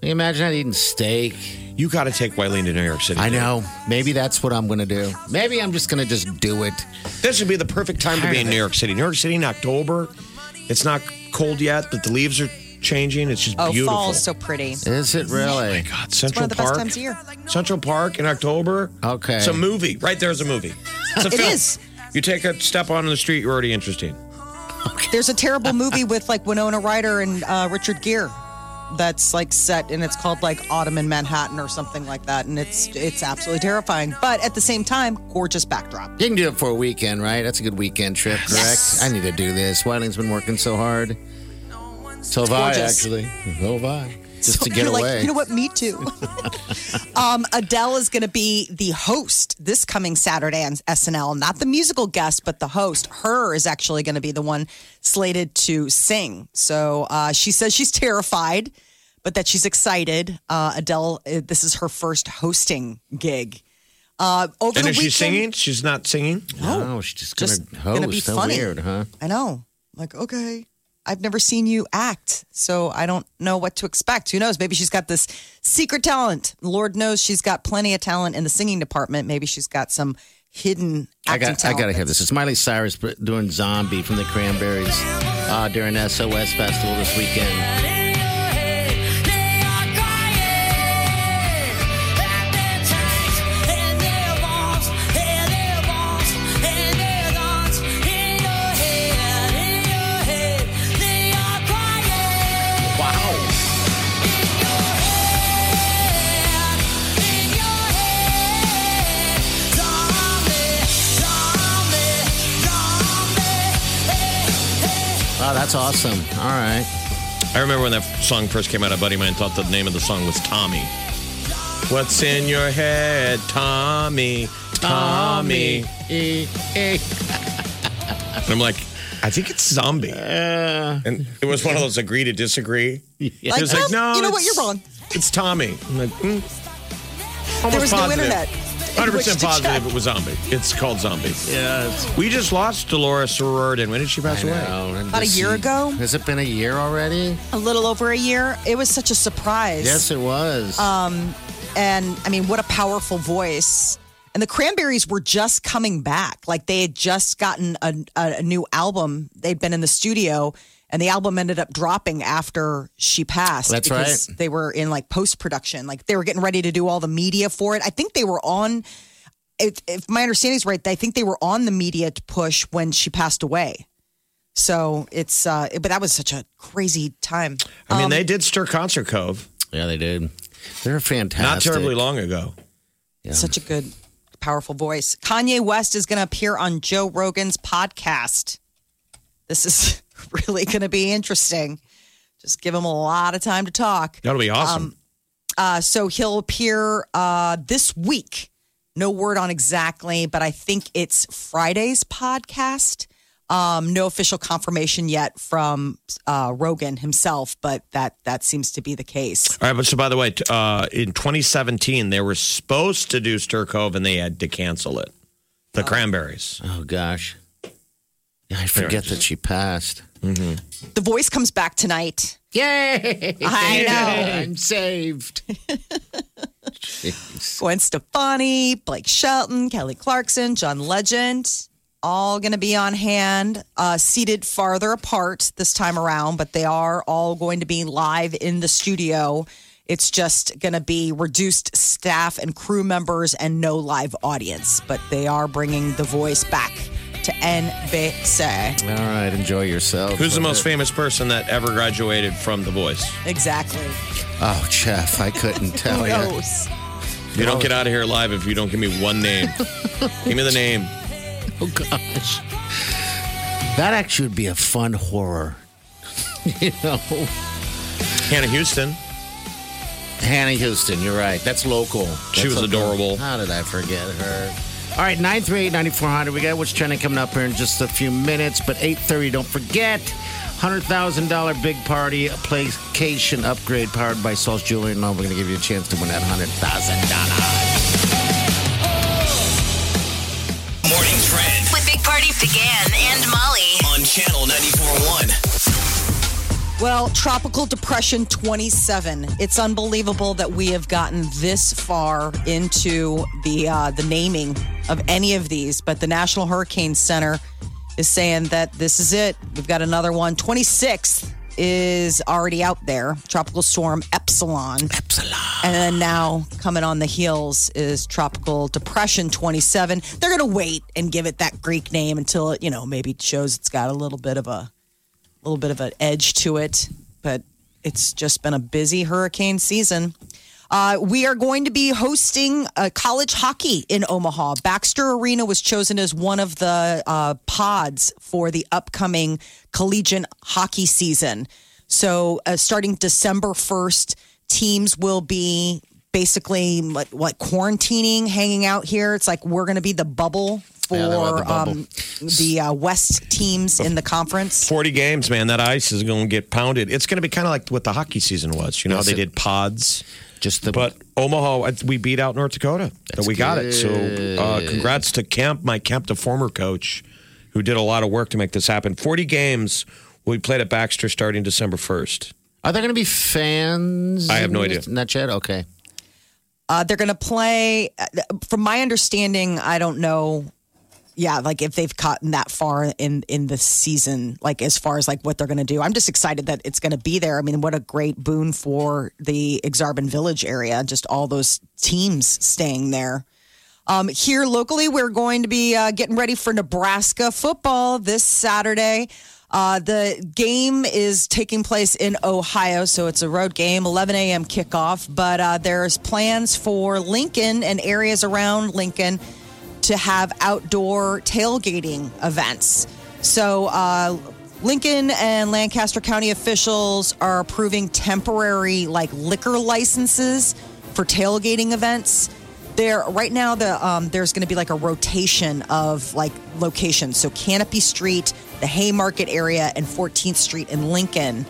Can you imagine that eating steak? You got to take Wileen to New York City. I know. Maybe that's what I'm going to do. Maybe I'm just going to just do it. This would be the perfect time to be in. New York City. New York City in October. It's not cold yet, but the leaves are changing. It's just Oh, beautiful. fall is so pretty. Is it really? My God, It's Central one of the Park. best times of year. Central Park in October. Okay. It's a movie. Right there's a movie. It's a It film. is. You take a step on the street, you're already interesting. There's a terrible movie with like Winona Ryder and uh, Richard Gere that's like set and it's called like Autumn in Manhattan or something like that, and it's it's absolutely terrifying. But at the same time, gorgeous backdrop. You can do it for a weekend, right? That's a good weekend trip, correct? Yes. I need to do this. Wiley's been working so hard. So have I, actually. So have I. Just to get You're away. Like, you know what? Me too. um, Adele is going to be the host this coming Saturday on SNL. Not the musical guest, but the host. Her is actually going to be the one slated to sing. So uh, she says she's terrified, but that she's excited. Uh, Adele, uh, this is her first hosting gig. Uh, over And the is weekend, she singing? She's not singing. No, she's just gonna Just host. gonna be How funny. weird, huh? I know. I'm like, okay. I've never seen you act, so I don't know what to expect. Who knows? Maybe she's got this secret talent. Lord knows she's got plenty of talent in the singing department. Maybe she's got some hidden I got. I gotta hear this. It's Miley Cyrus doing "Zombie" from the Cranberries uh, during SOS Festival this weekend. That's awesome. All right. I remember when that song first came out. A buddy of mine thought the name of the song was Tommy. What's in your head, Tommy? Tommy. And I'm like, I think it's zombie. Uh, And it was one of those agree to disagree. Like, was like, no, you know what? You're wrong. It's Tommy. I'm like, mm, almost There was no internet. In 100% positive it was zombie. It's called zombie. yeah. It's, We just lost Dolores Sorority. When did she pass I away? know. And About a this- year ago? Has it been a year already? A little over a year. It was such a surprise. Yes, it was. Um, and I mean, what a powerful voice. And the Cranberries were just coming back. Like they had just gotten a, a, a new album. They'd been in the studio, and the album ended up dropping after she passed. That's because right. They were in like post production. Like they were getting ready to do all the media for it. I think they were on. If, if my understanding is right, I think they were on the media to push when she passed away. So it's, uh, but that was such a crazy time. I mean, Um, they did stir Concert Cove yeah, they did. They're fantastic. not terribly long ago. Such a good, powerful voice. Kanye West is going to appear on Joe Rogan's podcast. This is really going to be interesting. Just give him a lot of time to talk. That'll be awesome. Uh, so he'll appear uh, this week. No word on exactly, but I think it's Friday's podcast. Um, no official confirmation yet from uh, Rogan himself, but that that seems to be the case. All right, but so by the way, uh, in 2017, they were supposed to do Stir Cove and they had to cancel it. The Cranberries. Oh gosh. Yeah, I forget that she passed. The voice comes back tonight. Yay! I know. I'm saved. Gwen Stefani, Blake Shelton, Kelly Clarkson, John Legend, all going to be on hand, uh, seated farther apart this time around, but they are all going to be live in the studio. It's just going to be reduced staff and crew members and no live audience, but they are bringing the voice back to NBC. All right, enjoy yourself. Who's the most famous person that ever graduated from The Voice? Exactly. Oh, Jeff, I couldn't tell Who you. knows? You don't get out of here alive if you don't give me one name. give me the name. Oh gosh, that actually would be a fun horror. you know, Hannah Huston. Hannah Huston. You're right. That's local. She That's was local. adorable. How did I forget her? All right, 938-9400. We got what's trending coming up here in just a few minutes. But 830, don't forget, $100,000 big party, a Playcation upgrade powered by Sol's Jewelry. And all, we're going to give you a chance to win that $100,000. Morning Trend With Big Party DeGan and Molly. on Channel 94.1. Well, Tropical Depression 27. It's unbelievable that we have gotten this far into the uh, the naming of any of these, but the National Hurricane Center is saying that this is it. We've got another one. 26th is already out there. Tropical storm Epsilon. Epsilon. And then now coming on the heels is Tropical Depression 27. They're going to wait and give it that Greek name until it, you know, maybe shows it's got a little bit of a little bit of an edge to it, but it's just been a busy hurricane season. Uh, we are going to be hosting uh, college hockey in Omaha. Baxter Arena was chosen as one of the uh, pods for the upcoming collegiate hockey season. So, uh, starting December 1st, teams will be basically like, what quarantining, hanging out here. It's like we're going to be the bubble for Yeah, the um, the uh, West teams in the conference. 40 games, man. That ice is going to get pounded. It's going to be kind of like what the hockey season was. You know, Yes, they it- did pods. Just the But Omaha, we beat out North Dakota. That's we got it. So uh, congrats to Kemp, Mike Kemp, the former coach, who did a lot of work to make this happen. 40 games we played at Baxter starting December 1st. Are there going to be fans? I have no idea. Not yet. Okay. Uh, they're going to play. uh, From my understanding, I don't know. Yeah, like if they've gotten that far in in the season, like as far as like what they're going to do. I'm just excited that it's going to be there. I mean, what a great boon for the Aksarben Village area. Just all those teams staying there. Um, here locally, we're going to be uh, getting ready for Nebraska football this Saturday. Uh, the game is taking place in Ohio, so it's a road game, 11 a.m. kickoff. But uh, there's plans for Lincoln and areas around Lincoln to have outdoor tailgating events. So, uh, Lincoln and Lancaster County officials are approving temporary like liquor licenses for tailgating events. There right now, the um, there's going to be like a rotation of like locations. So Canopy Street, the Haymarket area, and 14th Street in Lincoln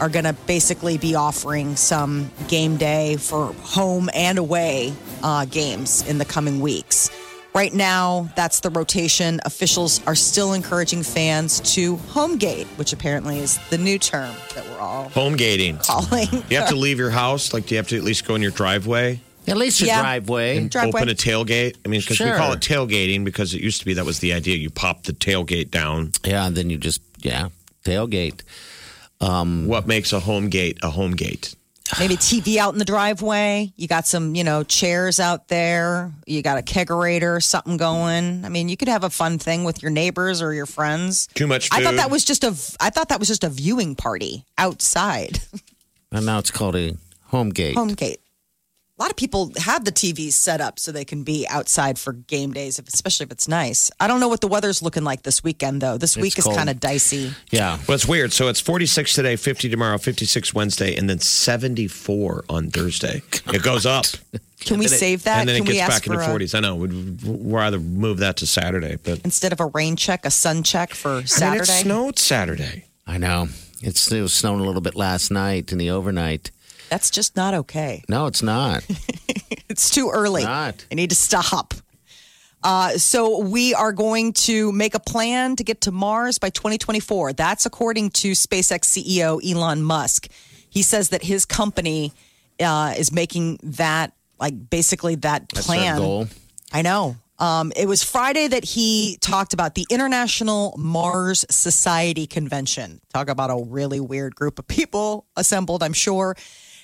are going to basically be offering some game day for home and away uh, games in the coming weeks. Right now, that's the rotation. Officials are still encouraging fans to home gate, which apparently is the new term that we're all Home gating. calling. You have to leave your house. Like, do you have to at least go in your driveway? At least your Yeah. driveway. Driveway. Open a tailgate. I mean, because we Sure. call it tailgating because it used to be that was the idea. You pop the tailgate down. Yeah, and then you just yeah tailgate. What makes a home gate a home gate? Maybe TV out in the driveway. You got some, you know, chairs out there. You got a kegerator, something going. I mean, you could have a fun thing with your neighbors or your friends. Too much I thought that was just a. I thought that was just a viewing party outside. And now it's called a home gate. home gate. A lot of people have the TVs set up so they can be outside for game days, if- especially if it's nice. I don't know what the weather's looking like this weekend, though. This week is kind of dicey. Yeah. Well, it's weird. So it's 46 today, 50 tomorrow, 56 Wednesday, and then 74 on Thursday. It goes up. Can we save that? and then can it we gets ask back into for a- 40s. I know. We'd rather move that to Saturday, but instead of a rain check, a sun check for I mean, Saturday? it snowed Saturday. I know. It's, it was snowing a little bit last night in the overnight. That's just not okay. No, it's not. It's too early. Not. I need to stop. Uh, so we are going to make a plan to get to Mars by 2024. That's according to SpaceX CEO Elon Musk. He says that his company uh, is making that like basically that plan. goal. I know. Um, it was Friday that he talked about the International Mars Society Convention. Talk about a really weird group of people assembled, I'm sure.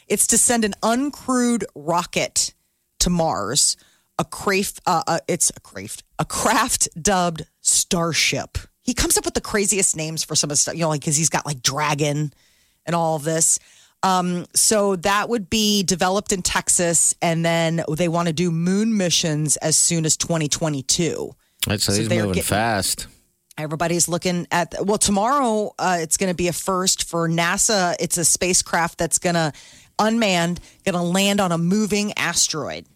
It's to send an uncrewed rocket to Mars, a craft, uh, uh, it's a craft, a craft dubbed Starship. He comes up with the craziest names for some of the stuff, you know, like because he's got like Dragon and all of this. Um, so that would be developed in Texas, and then they want to do moon missions as soon as 2022. I'd say So he's they're moving getting- fast. Everybody's looking at well tomorrow. Uh, it's going to be a first for NASA. It's a spacecraft that's going to unmanned, going to land on a moving asteroid.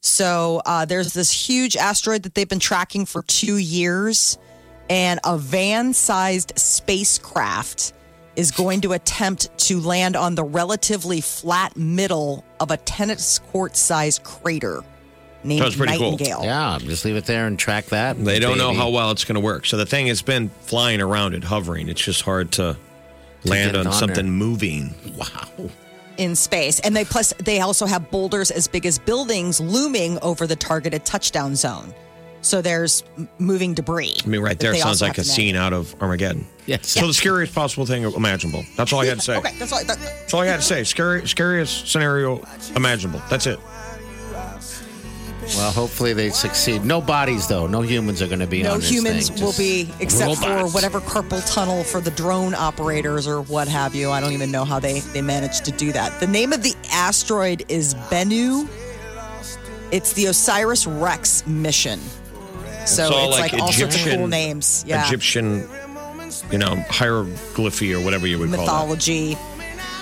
So uh, there's this huge asteroid that they've been tracking for two years, and a van-sized spacecraft is going to attempt to land on the relatively flat middle of a tennis court-sized crater named Sounds pretty cool. Nightingale. Yeah, just leave it there and track that. They don't know how well it's going to work. So the thing has been flying around it, hovering. It's just hard to land on on something there. moving. Wow. In space. And they plus they also have boulders as big as buildings looming over the targeted touchdown zone. So there's moving debris. I mean, right there sounds like a have scene out of Armageddon. Yes. So the scariest possible thing imaginable. That's all I had to say. Okay, that's all. That, That's all I had to say. Scary, scariest scenario imaginable. That's it. Well, hopefully they succeed. No bodies, though. No humans are going to be no on this thing. No humans thing. will Just be, except for whatever carpal tunnel for the drone operators or what have you. I don't even know how they they managed to do that. The name of the asteroid is Bennu. It's the Osiris Rex mission. So It's all it's like like, all sorts of cool Egyptian- names. Yeah. Egyptian, you know, hieroglyphy or whatever you would call it. mythology.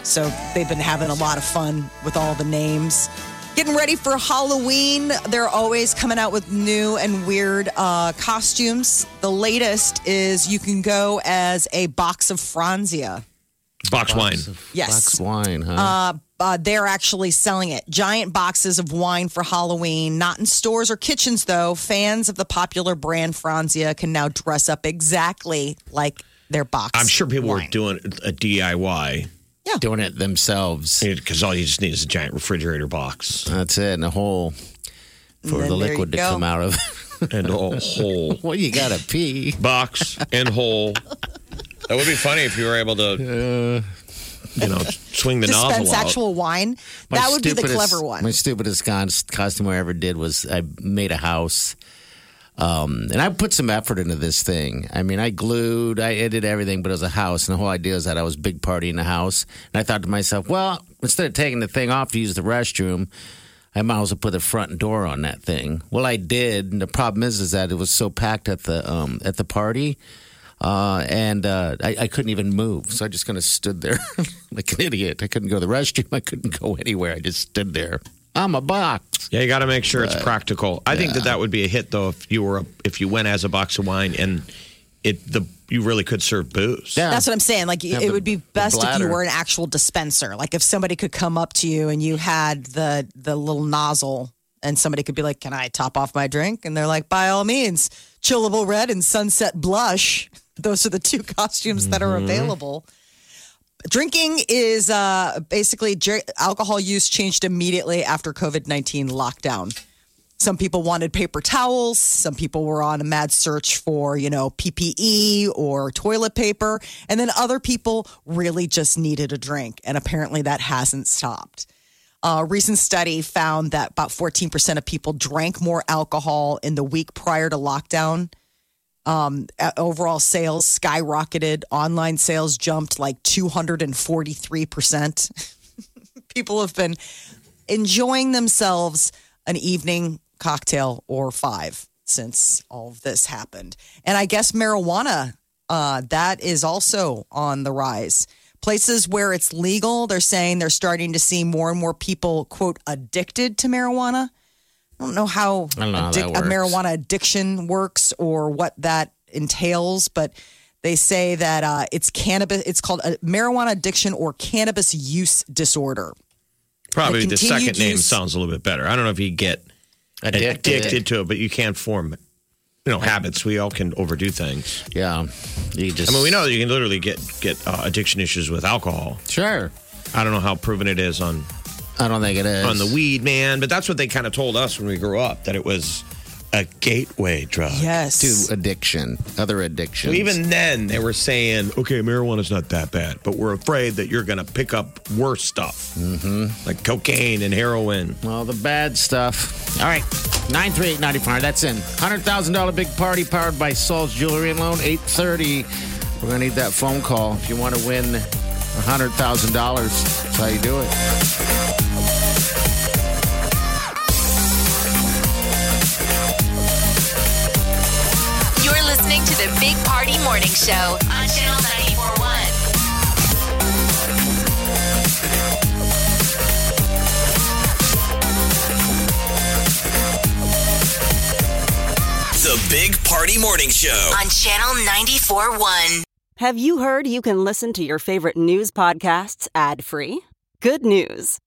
So they've been having a lot of fun with all the names. Getting ready for Halloween. They're always coming out with new and weird uh, costumes. The latest is you can go as a box of Franzia. Box wine. Yes. Box wine, huh? Uh, uh, they're actually selling it. Giant boxes of wine for Halloween, not in stores or kitchens, though. Fans of the popular brand Franzia can now dress up exactly like their box. I'm sure people wine. were doing a DIY Doing it themselves. because all you just need is a giant refrigerator box That's it, and a hole for the liquid to go. come out of. and a whole well, you gotta pee. box and hole. That would be funny if you were able to, you know, swing the dispense nozzle out. actual wine. My that would be the clever one. My stupidest costume I ever did was I made a house. Um, and I put some effort into this thing. I mean, I glued, I did everything, but it was a house. And the whole idea is that I was big party in the house. And I thought to myself, well, instead of taking the thing off to use the restroom, I might as well put the front door on that thing. Well, I did. And the problem is, is that it was so packed at the um, at the party. Uh, and uh, I, I couldn't even move. So I just kind of stood there like an idiot. I couldn't go to the restroom. I couldn't go anywhere. I just stood there. I'm a box. Yeah, you got to make sure it's practical. I think that that would be a hit though if you were a, if you went as a box of wine and it the you really could serve booze. Yeah. That's what I'm saying. Like Yeah, it the- would be best if you were an actual dispenser. Like if somebody could come up to you and you had the the little nozzle and somebody could be like, "Can I top off my drink?" And they're like, "By all means, chillable red and sunset blush. Those are the two costumes that are mm-hmm. available." Drinking is uh, basically alcohol use changed immediately after COVID 19 lockdown. Some people wanted paper towels. Some people were on a mad search for, you know, PPE or toilet paper. And then other people really just needed a drink. And apparently that hasn't stopped. A recent study found that about 14% of people drank more alcohol in the week prior to lockdown. Um, overall sales skyrocketed. Online sales jumped like 243%. people have been enjoying themselves an evening cocktail or five since all of this happened. And I guess marijuana, uh, that is also on the rise. Places where it's legal, they're saying they're starting to see more and more people, quote, addicted to marijuana. I don't know how, don't know how that a marijuana addiction works or what that entails, but they say that uh, it's cannabis. It's called a marijuana addiction or cannabis use disorder. Probably The the continued second name sounds a little bit better. I don't know if you get Addicted. addicted, to it, but you can't form, you know, habits. We all can overdo things. Yeah. You just. I mean, we know that you can literally get get uh, addiction issues with alcohol. Sure. I don't know how proven it is on I don't think it is. on the weed, man, but that's what they kind of told us when we grew up that it was a gateway drug. Yes. to addiction, other addictions. So even then, they were saying, okay, marijuana's not that bad, but we're afraid that you're going to pick up worse stuff, mm-hmm. like cocaine and heroin. Well, the bad stuff. All right. 93895. That's in. $100,000 big party powered by Sol's Jewelry and Loan. 830. We're going to need that phone call if you want to win $100,000. That's how you do it. Party Morning Show on Channel 941. The Big Party Morning Show. On Channel 941. Have you heard you can listen to your favorite news podcasts ad free? Good news!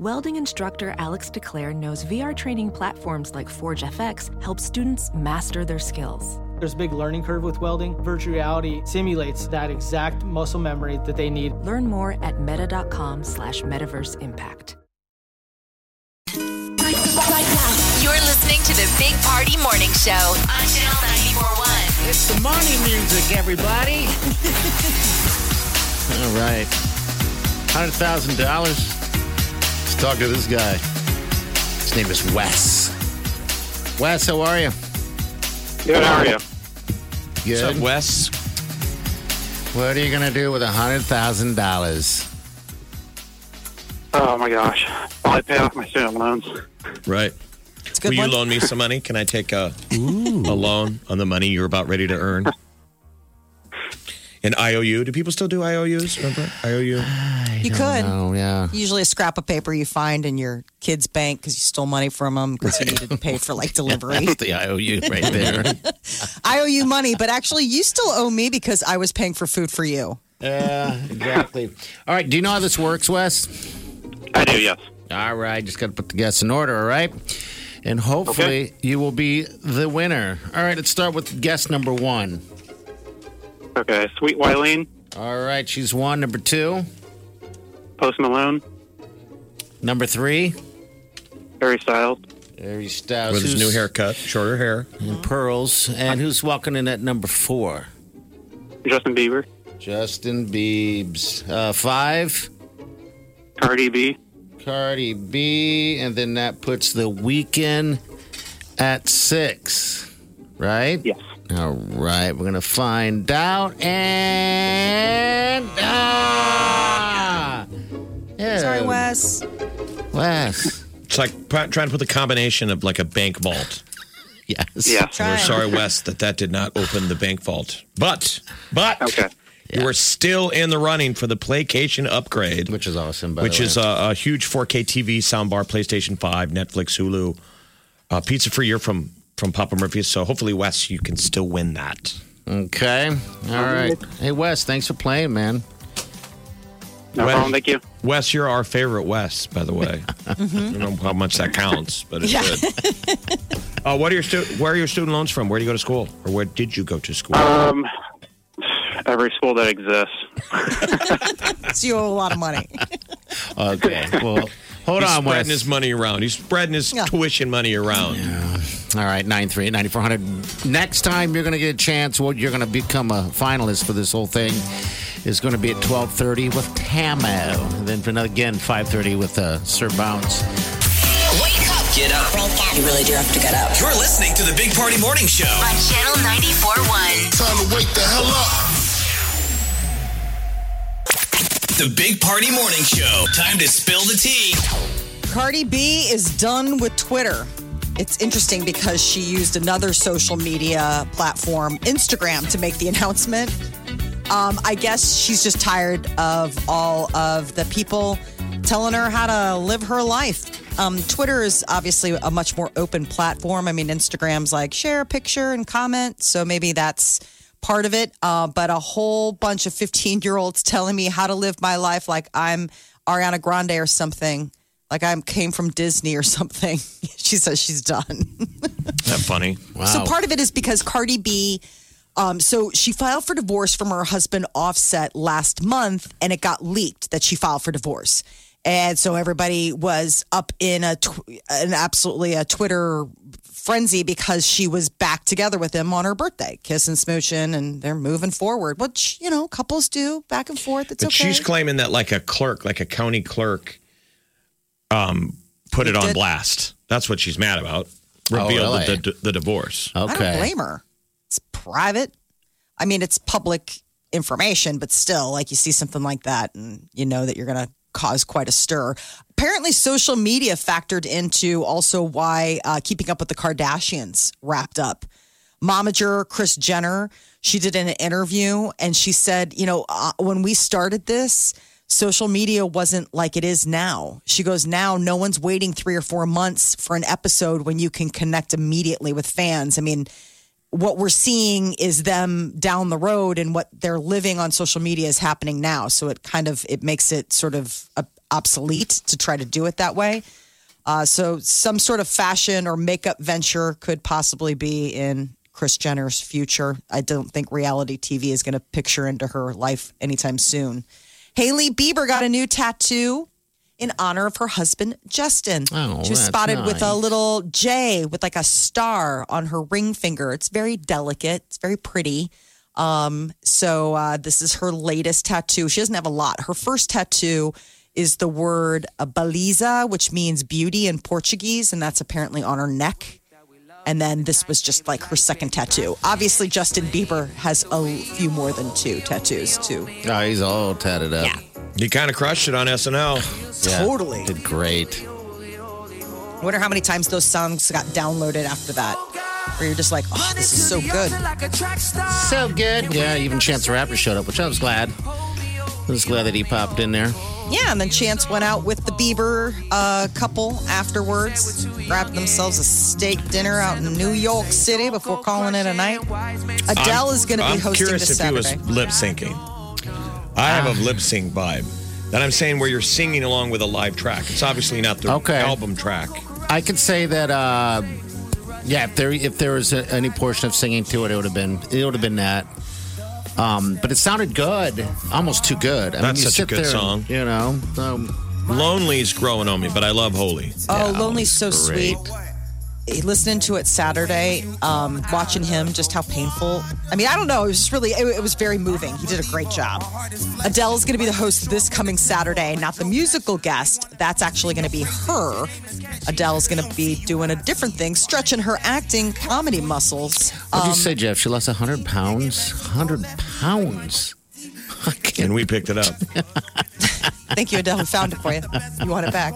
Welding instructor Alex DeClaire knows VR training platforms like Forge FX help students master their skills. There's a big learning curve with welding. Virtual reality simulates that exact muscle memory that they need. Learn more at meta.com slash metaverse impact. You're listening to the Big Party Morning Show on Channel 941. It's the money music, everybody. All right. $100,000. Let's talk to this guy. His name is Wes. Wes, how are you? Good, how are you? Good. What's up, Wes? What are you going to do with $100,000? Oh my gosh. Probably pay off my student loans. Right. a good Will you loan me some money? Can I take a, a loan on the money you're about ready to earn? An IOU. Do people still do IOUs? Remember IOU? you could. Oh yeah. Usually a scrap of paper you find in your kid's bank because you stole money from them because you needed to pay for like delivery. That's the IOU right there. I owe you money, but actually you still owe me because I was paying for food for you. Yeah, exactly. All right. Do you know how this works, Wes? I do, yes. All right. Just got to put the guests in order. All right. And hopefully you will be the winner. All right. Let's start with guest number one. Okay, Sweet Wileen, All right. She's one. Number two. Post Malone, Number three. Harry Styles, Harry Styles. With his who's- new haircut, shorter hair. And pearls. And who's walking in at number four? Justin Bieber, Justin Biebs. Uh, five. Cardi B, Cardi B. And then that puts the weekend at six. Right? Yes. All right. We're going to find out. And. Ah! Yeah. Sorry, Wes. Wes. It's like p- trying to put the combination of like a bank vault. Yes. Yeah. We're sorry, Wes, that that did not open the bank vault. But, but, Okay. you are still in the running for the Playcation upgrade, Which is awesome, by which the is a, a huge 4K TV, soundbar, PlayStation 5, Netflix, Hulu, uh, pizza for a year from from Papa Murphy's. So hopefully, Wes, you can still win that. Okay. All right. Hey, Wes, thanks for playing, man. No Wes- problem, thank you. Wes, you're our favorite Wes, by the way. I don't know how much that counts, but it's Yeah. good. Uh, what are your stu- where are your student loans from? Where do you go to school, or where did you go to school? Um, every school that exists. So you owe a lot of money. Okay. Well, hold He's on, Wes. spreading his money around. He's spreading his Yeah. tuition money around. All right, 938 9400. Next time you're going to get a chance, what you're going to become a finalist for this whole thing is going to be at 1230 with Tamo. And then for another, again, 530 with uh, Sir Bounce. Wake up Get up. You really do have to get up. You're listening to the Big Party Morning Show. On Channel 94.1. Time to wake the hell up. The Big Party Morning Show. Time to spill the tea. Cardi B is done with Twitter. It's interesting because she used another social media platform, Instagram, to make the announcement. Um, I guess she's just tired of all of the people telling her how to live her life. Um, Twitter is obviously a much more open platform. I mean, Instagram's like share a picture and comment. So maybe that's part of it. Uh, but a whole bunch of 15 year olds telling me how to live my life like I'm Ariana Grande or something, like I came from Disney or something. she says she's done. that funny? Wow. So part of it is because Cardi B. Um, so she filed for divorce from her husband Offset last month, and it got leaked that she filed for divorce. And so everybody was up in a tw- an absolutely a Twitter frenzy because she was back together with him on her birthday, kissing, smooching, and they're moving forward. Which you know, couples do back and forth. It's But okay. she's claiming that like a clerk, like a county clerk, um, put it on blast. That's what she's mad about. Oh, Revealed really? the, the, the divorce. I don't blame her. It's private. I mean, it's public information, but still, like you see something like that and you know that you're going to cause quite a stir. Apparently, social media factored into also why uh, Keeping Up with the Kardashians wrapped up. Momager Kris Jenner, she did an interview and she said, you know, uh, when we started this, social media wasn't like it is now. She goes, now no one's waiting three or four months for an episode when you can connect immediately with fans. I mean, what we're seeing is them down the road and what they're living on social media is happening now. So it kind of it makes it sort of obsolete to try to do it that way. Uh, so some sort of fashion or makeup venture could possibly be in Kris Jenner's future. I don't think reality TV is going to picture into her life anytime soon. Hailey Bieber got a new tattoo in honor of her husband Justin. Oh, she was spotted with a little J with like a star on her ring finger. It's very delicate. It's very pretty. Um, so uh, this is her latest tattoo. She doesn't have a lot. Her first tattoo is the word beleza, which means beauty in Portuguese, and that's apparently on her neck. And then this was just like her second tattoo. Obviously, Justin Bieber has a few more than two tattoos too. Oh, he's all tatted up. Yeah. He kind of crushed it on SNL. Yeah, Totally. Did great. I wonder how many times those songs got downloaded after that. Where you're just like, oh, this is so good. So good. Yeah, even Chance the Rapper showed up, which I was glad. I was glad that he popped in there. Yeah, and then Chance went out with the Bieber uh, couple afterwards, grabbed themselves a steak dinner out in New York City before calling it a night. Adele I'm- is going to be I'm hosting curious this if he was lip syncing. I have a lip sync vibe. That I'm saying where you're singing along with a live track. It's obviously not the Okay. album track. I could say that. Uh, yeah, if there if there was a, any portion of singing to it, it would have been it would have been that. Um, but it sounded good, almost too good. I That's you such a sit good there, song. You know, um, Lonely's growing on me, but I love Holy. Oh, Lonely's so great. sweet. Listening to it Saturday, um, watching him, just how painful. I mean, I don't know. It was just really, it, it was very moving. He did a great job. Adele's going to be the host this coming Saturday, not the musical guest. That's actually going to be her. Adele's going to be doing a different thing, stretching her acting comedy muscles. What'd you Um, say, Jeff? She lost hundred pounds. Hundred pounds. And we picked it up. Thank you, Adele. We found it for you. You want it back.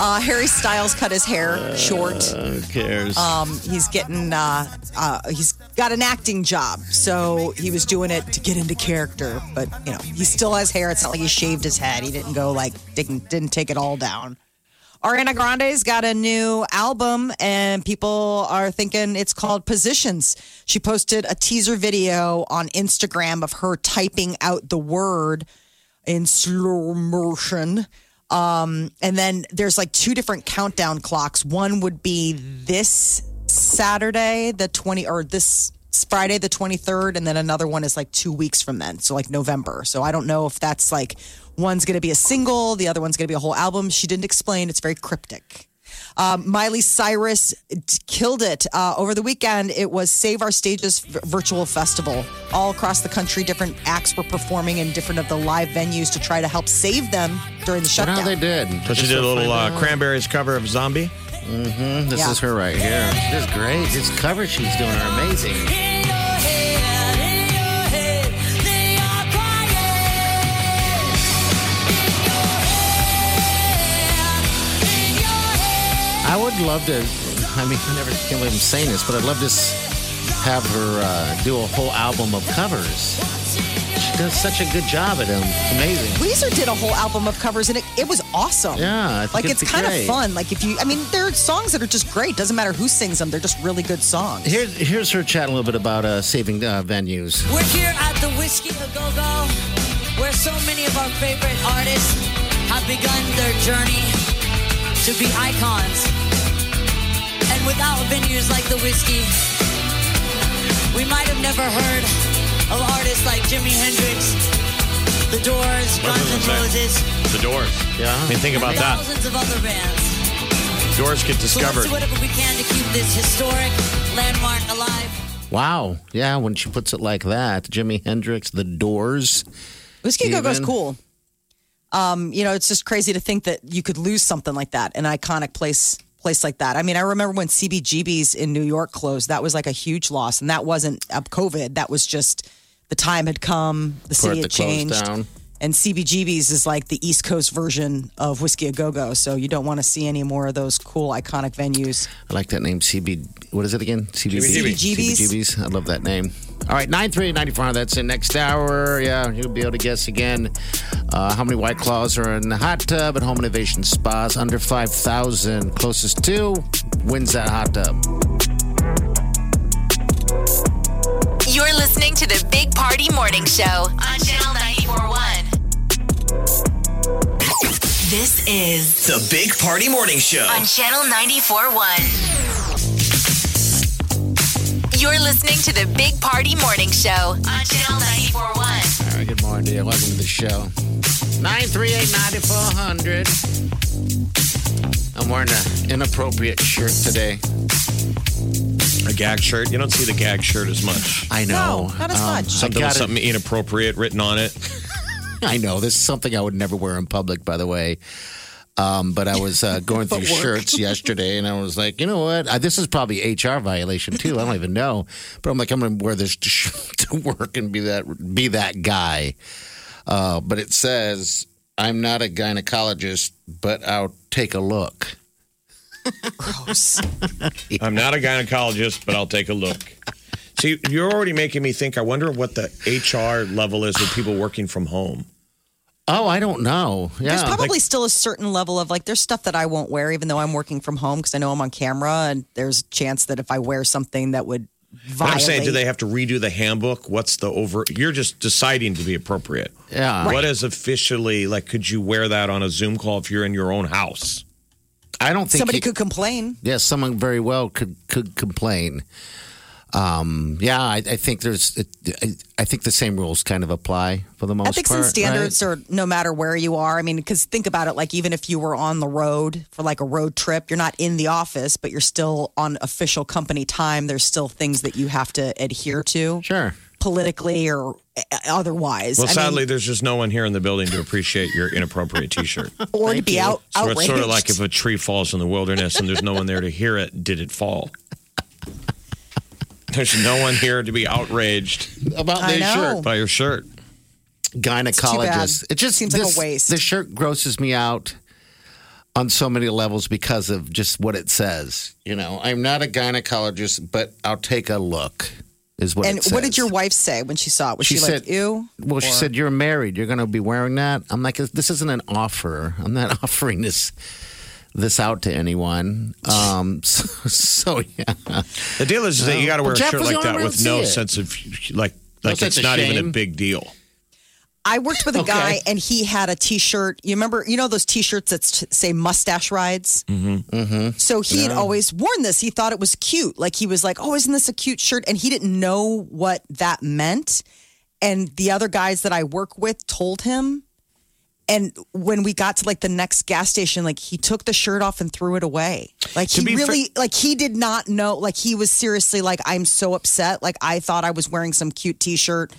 Uh, Harry Styles cut his hair short. Who cares? Um, he's getting uh, uh, he's got an acting job, so he was doing it to get into character. But you know, he still has hair. It's not like he shaved his head. He didn't go like didn't didn't take it all down. Ariana Grande's got a new album, and people are thinking it's called Positions. She posted a teaser video on Instagram of her typing out the word in slow motion. Um, and then there's like two different countdown clocks. One would be this Saturday, the 20, or this Friday, the 23rd, and then another one is like two weeks from then. So like November. So I don't know if that's like one's going to be a single, the other one's going to be a whole album. She didn't explain. It's very cryptic. Um, Miley Cyrus d- killed it uh, over the weekend. It was Save Our Stages v- virtual festival all across the country. Different acts were performing in different of the live venues to try to help save them during the But shutdown. how they did. So she Just did a little uh. Cranberries cover of Zombie. Mm-hmm. This Yeah. is her right here. This is great. This cover she's doing are amazing. I would love to. I mean, I never can't believe I'm saying this, but I'd love to have her uh, do a whole album of covers. She does such a good job at them. It's amazing. Weezer did a whole album of covers and it, it was awesome. Yeah, I think like it'd it's kind great. of fun. Like if you, I mean, there are songs that are just great. Doesn't matter who sings them; they're just really good songs. Here, here's her chat a little bit about uh, saving uh, venues. We're here at the Whisky A Go Go, where so many of our favorite artists have begun their journey to be icons. And without venues like the Whisky, we might have never heard of artists like Jimi Hendrix, The Doors, What Guns was N' Roses, The Doors. Yeah. I mean, think about and that. thousands of other bands. Doors get So discovered. let's do whatever we can to keep this historic landmark alive. Wow. Yeah, when she puts it like that, Jimi Hendrix, The Doors. Whisky Go Go's cool. Um, you know, it's just crazy to think that you could lose something like that, an iconic place place like that. I mean, I remember when CBGB's in New York closed, that was like a huge loss. And that wasn't of COVID. That was just the time had come, the city it had changed. down. And CBGB's is like the East Coast version of Whisky A Go Go. So you don't want to see any more of those cool, iconic venues. I like that name, CB. What is it again? CBGB. CBGBs. CBGBs. I love that name. All right, 93895. That's in next hour. Yeah, you'll be able to guess again uh, how many White Claws are in the hot tub at Home Innovation Spas. Under 5,000. Closest to wins that hot tub. Listening to the Big Party Morning Show on Channel 941. This is The Big Party Morning Show. on Channel 941. You're listening to the Big Party Morning Show on Channel 941. All right, good morning to you. Welcome to the show. 938-9400. I'm wearing an inappropriate shirt today. A gag shirt. You don't see the gag shirt as much. I know. No, not as much. Something I with got it. something inappropriate written on it. I know this is something I would never wear in public, by the way. Um, but I was uh, going through shirts yesterday, and I was like, you know what? Uh, this is probably HR violation too. I don't even know, but I'm like, I'm going to wear this to, sh- to work and be that be that guy. Uh, but it says I'm not a gynecologist, but I'll take a look. Gross. I'm not a gynecologist, but I'll take a look. See, you're already making me think. I wonder what the HR level is with people working from home. Oh, I don't know. Yeah. There's probably still a certain level of like, there's stuff that I won't wear even though I'm working from home because I know I'm on camera and there's a chance that if I wear something that would violate. I'm saying, do they have to redo the handbook? What's the over? You're just deciding to be appropriate. Yeah. What is officially like? Could you wear that on a Zoom call if you're in your own house? I don't think Somebody you- could complain. Yes, someone very well could could complain. Um, yeah, I, I think there's. I, think the same rules kind of apply for the most Ethics part. and standards are no matter where you are. I mean, because think about it, like even if you were on the road for like a road trip, you're not in the office, but you're still on official company time. There's still things that you have to adhere to. Sure. Politically or Uh, otherwise. Well, I mean, sadly, there's just no one here in the building to appreciate your inappropriate T-shirt. or to be out So outraged. it's sort of like if a tree falls in the wilderness and there's no one there to hear it, did it fall? There's no one here to be outraged about I their shirt. by your shirt. Gynecologist. It just Seems like a waste. This shirt grosses me out on so many levels because of just what it says. You know, I'm not a gynecologist, but I'll take a look. Is what and it says. what did your wife say when she saw it? Was she, like, ew? Well, she said, You're married. You're going to be wearing that. I'm like, This isn't an offer. I'm not offering this this out to anyone. Um, so, so, yeah. The deal is, that you got to Well, wear a Jeff shirt like that with no it. sense of like like sense it's of not even a big deal. I worked with a Okay. guy and he had a T-shirt. You remember, you know those T-shirts that say mustache rides. Mm-hmm. Mm-hmm. So he had always worn this. He thought it was cute. Like he was like, "Oh, isn't this a cute shirt?" And he didn't know what that meant. And the other guys that I work with told him. And when we got to like the next gas station, like he took the shirt off and threw it away. Like To he be fair- really, like he did not know. Like he was seriously like, I'm so upset. Like I thought I was wearing some cute T-shirt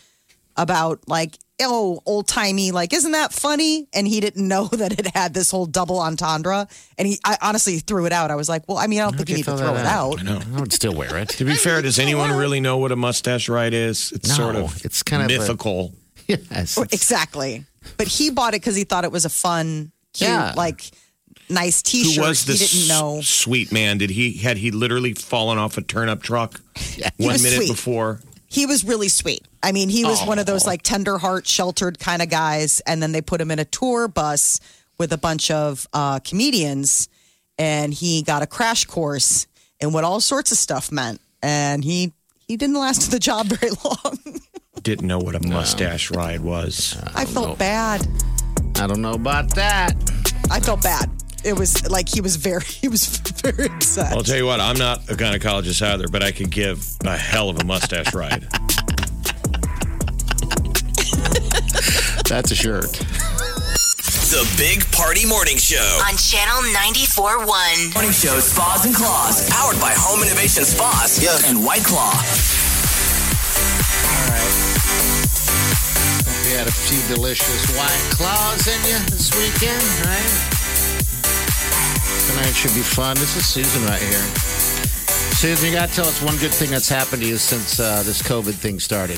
about like oh old timey like isn't that funny and he didn't know that it had this whole double entendre and he I honestly threw it out I was like well I mean I don't think you need to throw it out I know. I would still wear it. To be fair, does anyone really know what a mustache ride is? It's No, sort of it's kind of a- mythical. Yes. exactly but he bought it because he thought it was a fun cute Yeah. like nice Who T-shirt Who was he this didn't know sweet man? Did he had he literally fallen off a turnip truck one was minute sweet. before? He was really sweet I mean he was one of those like tender heart sheltered kind of guys and then they put him in a tour bus with a bunch of uh, comedians and he got a crash course in what all sorts of stuff meant and he he didn't last the job very long Didn't know what a mustache ride was. I felt bad. I don't know about that. I felt bad. It was like he was very he was very upset. I'll tell you what, I'm not a gynecologist either, but I could give a hell of a mustache ride. That's a shirt. The Big Party Morning Show. On Channel 94.1. Morning Show Spas and Claws. Powered by Home Innovation Spas and White Claw. We had a few delicious white claws in you this weekend, right? Tonight should be fun. This is Susan right here. Susan, you got to tell us one good thing that's happened to you since uh, this COVID thing started.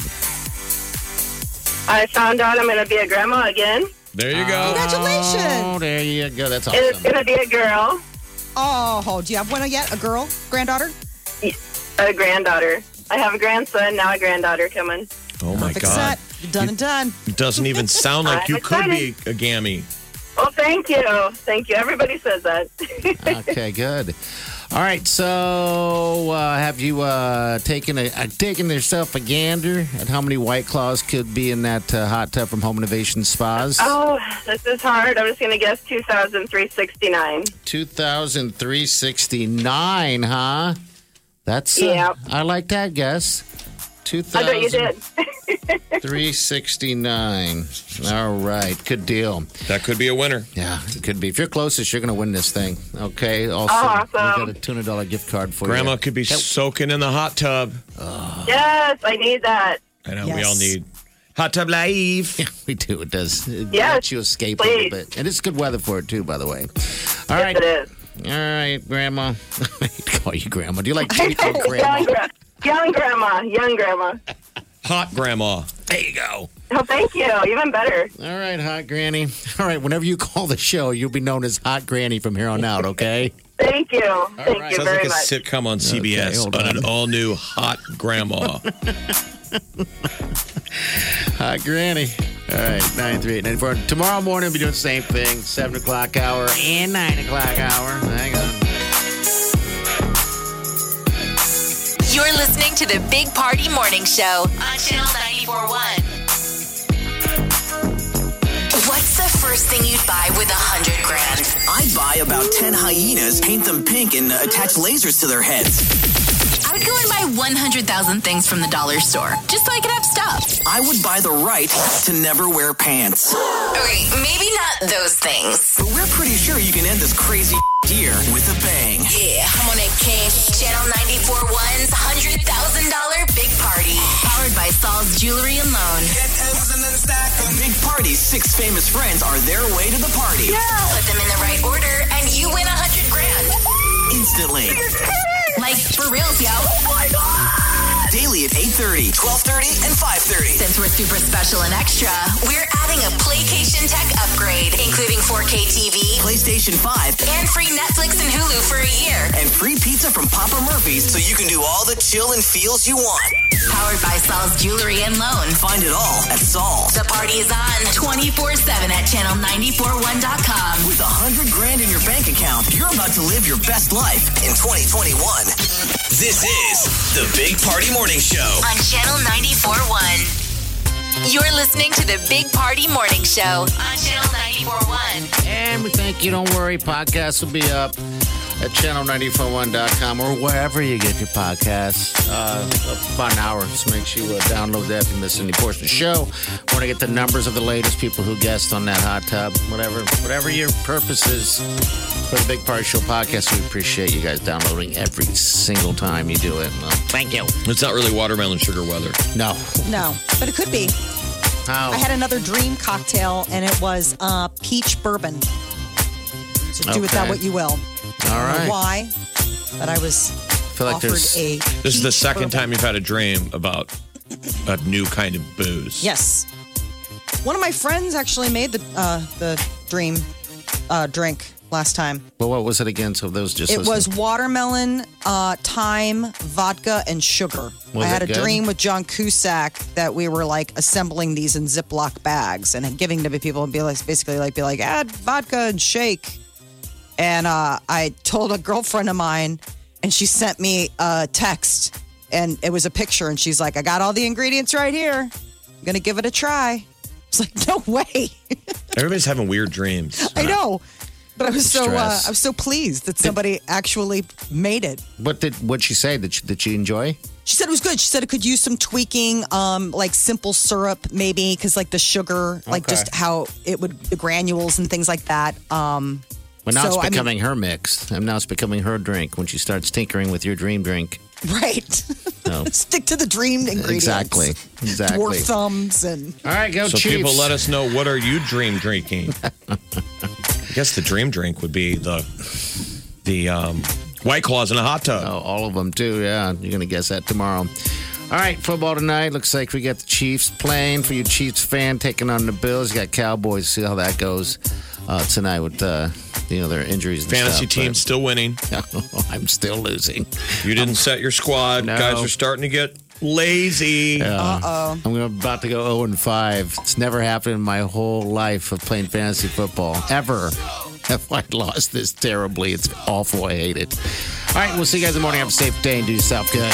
I found out I'm going to be a grandma again. There you go. Congratulations. Oh, there you go. That's And it's awesome. going to be a girl, Oh, do you have one yet? A girl? Granddaughter? a granddaughter. I have a grandson, now a granddaughter coming. Oh my Perfect god. set. Done and done. It doesn't even sound like I'm you could be a gammy. Thank you. Thank you. Everybody says that. okay, good. All right, so uh, have you uh, taken a uh, taken yourself a gander at how many white claws could be in that uh, hot tub from Home Innovation Spas? oh, this is hard. I'm just going to guess 2,369. Two thousand three sixty nine, huh? That's uh, Yep. I like that guess. Two I bet you thousand did. three sixty nine. All right, good deal. That could be a winner. Yeah, it could be. If you're closest, you're going to win this thing. Okay. Also, Awesome. we got a two hundred dollar gift card for Grandma you. Grandma could be soaking in the hot tub. yes, I need that. I know we all need hot tub life. Yeah, we do. It does. It Yes, lets you escape a little bit, and it's good weather for it too. By the way. All yes, right. it is. All right, Grandma. I call you Grandma. Do you like young, Grandma? Gra- young grandma. Young grandma. Hot grandma. There you go. Oh, thank you. Even better. All right, Hot Granny. All right, whenever you call the show, you'll be known as Hot Granny from here on out, okay? Thank you. Thank you Sounds very like a much. sitcome on CBS hold on, on. an all new hot grandma. hot Granny. All right, 938 94. Tomorrow morning, we'll be doing the same thing 7 o'clock hour and 9 o'clock hour. Hang on. You're listening to the Big Party Morning Show on Channel 941. What's the first thing you'd buy with a hundred grand? I'd buy about 10 hyenas, paint them pink, and uh, attach lasers to their heads. I would go and buy 100,000 things from the dollar store just so I could have stuff. I would buy the right to never wear pants. Okay, maybe not those things. But we're pretty sure you can end this crazy year with a bang. Yeah, come on in, King. Channel 941's $100,000 Big Party. Powered by Sol's Jewelry and Loan. Big Party's six famous friends are their way to the party. Put them in the right order and you win 100 grand. Instantly. Like, for reals, yo. Oh my God. Daily at 8.30, 12.30, and 5.30. Since we're super special and extra, we're adding a Playcation Tech upgrade, including 4K TV PlayStation 5 and free Netflix and Hulu for a year. and free pizza from Papa Murphy's so you can do all the chill and feels you want. Powered by Sol's Jewelry and Loan. Find it all at Saul. The party is on 24 7 at channel941.com. With a hundred grand in your bank account, you're about to live your best life in 2021. This is the Big Party Morning Show. On channel 941. You're listening to the Big Party Morning Show on channel 941. And we thank you. Don't worry. Podcasts will be up at channel941.com or wherever you get your podcasts. Uh, about an hour. So make sure you uh, download that if you miss any portion of the show. Want to get the numbers of the latest people who guessed on that hot tub. Whatever, whatever your purpose is for the Big Party Show podcast, we appreciate you guys downloading every single time you do it. Well, thank you. It's not really watermelon sugar weather. No. No, but it could be. How? I had another dream cocktail, and it was uh, peach bourbon. So do with that Okay. what you will. All right. I don't know why? But I was feel like offered there's- a. This is the second bourbon. time you've had a dream about a new kind of booze. Yes. One of my friends actually made the uh, the dream uh, drink last time. Well, what was it again? So those just it listening. was watermelon, uh, thyme, vodka, and sugar. Was I had it a good? dream with John Cusack that we were like assembling these in Ziploc bags and giving them to people and be like, basically like, be like, add vodka and shake. And uh, I told a girlfriend of mine, and she sent me a text, and it was a picture, and she's like, I got all the ingredients right here. I'm gonna give it a try. It's like, no way. Everybody's having weird dreams. I know. But I was so uh, Stress. I was so pleased that somebody actually made it. What did what she say? Did she, did she enjoy? She said it was good. She said it could use some tweaking, um, like simple syrup, maybe because like the sugar, like Okay. just how it would the granules and things like that. Um, Well, now So, it's I mean- becoming her mix, and now it's becoming her drink when she starts tinkering with your dream drink. right. No. Stick to the dreamed ingredients. exactly, exactly. Dwarf thumbs and All right, go so Chiefs. people let us know what are you dream drinking? I guess the dream drink would be the the um, white claws in a hot tub. Oh, all of them too. Yeah, you're gonna guess that tomorrow. All right, football tonight. Looks like we got the Chiefs playing for you Chiefs fan taking on the Bills. You got Cowboys. See how that goes uh, tonight with uh, you know their injuries. Fantasy stuff, team still winning. I'm still losing. You didn't set your squad. No. Guys are starting to get lazy. uh oh. I'm about to go 0 and 5. It's never happened in my whole life of playing fantasy football. Ever have I lost this terribly. It's awful. I hate it. All right, we'll see you guys in the morning. Have a safe day and do yourself good.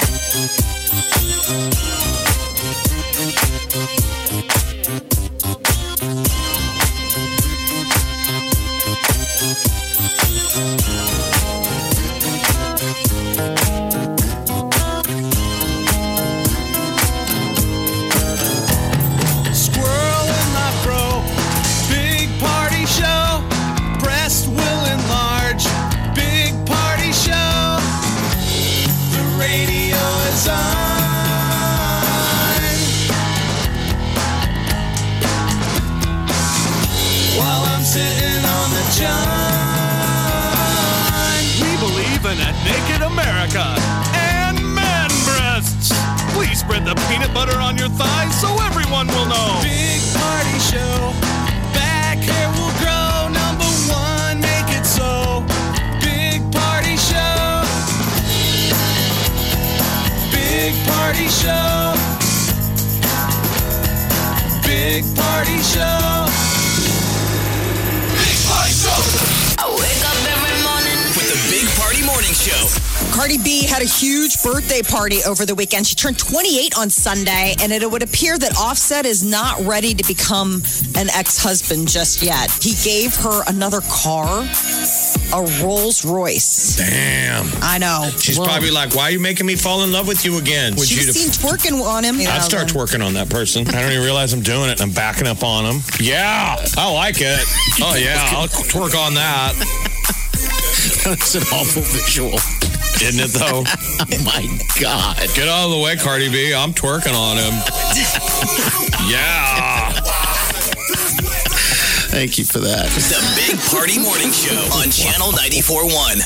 Birthday party over the weekend. She turned 28 on Sunday, and it would appear that Offset is not ready to become an ex husband just yet. He gave her another car, a Rolls Royce. Damn. I know. She's Whoa. probably like, why are you making me fall in love with you again? She was seen twerking on him. I'd start twerking on that person. I don't even realize I'm doing it. And I'm backing up on him. Yeah, I like it. Oh yeah, I'll twerk on that. That's an awful visual. Isn't it though? oh my God. Get out of the way, Cardi B. I'm twerking on him. yeah. Thank you for that. The Big Party Morning Show on Channel 94.1.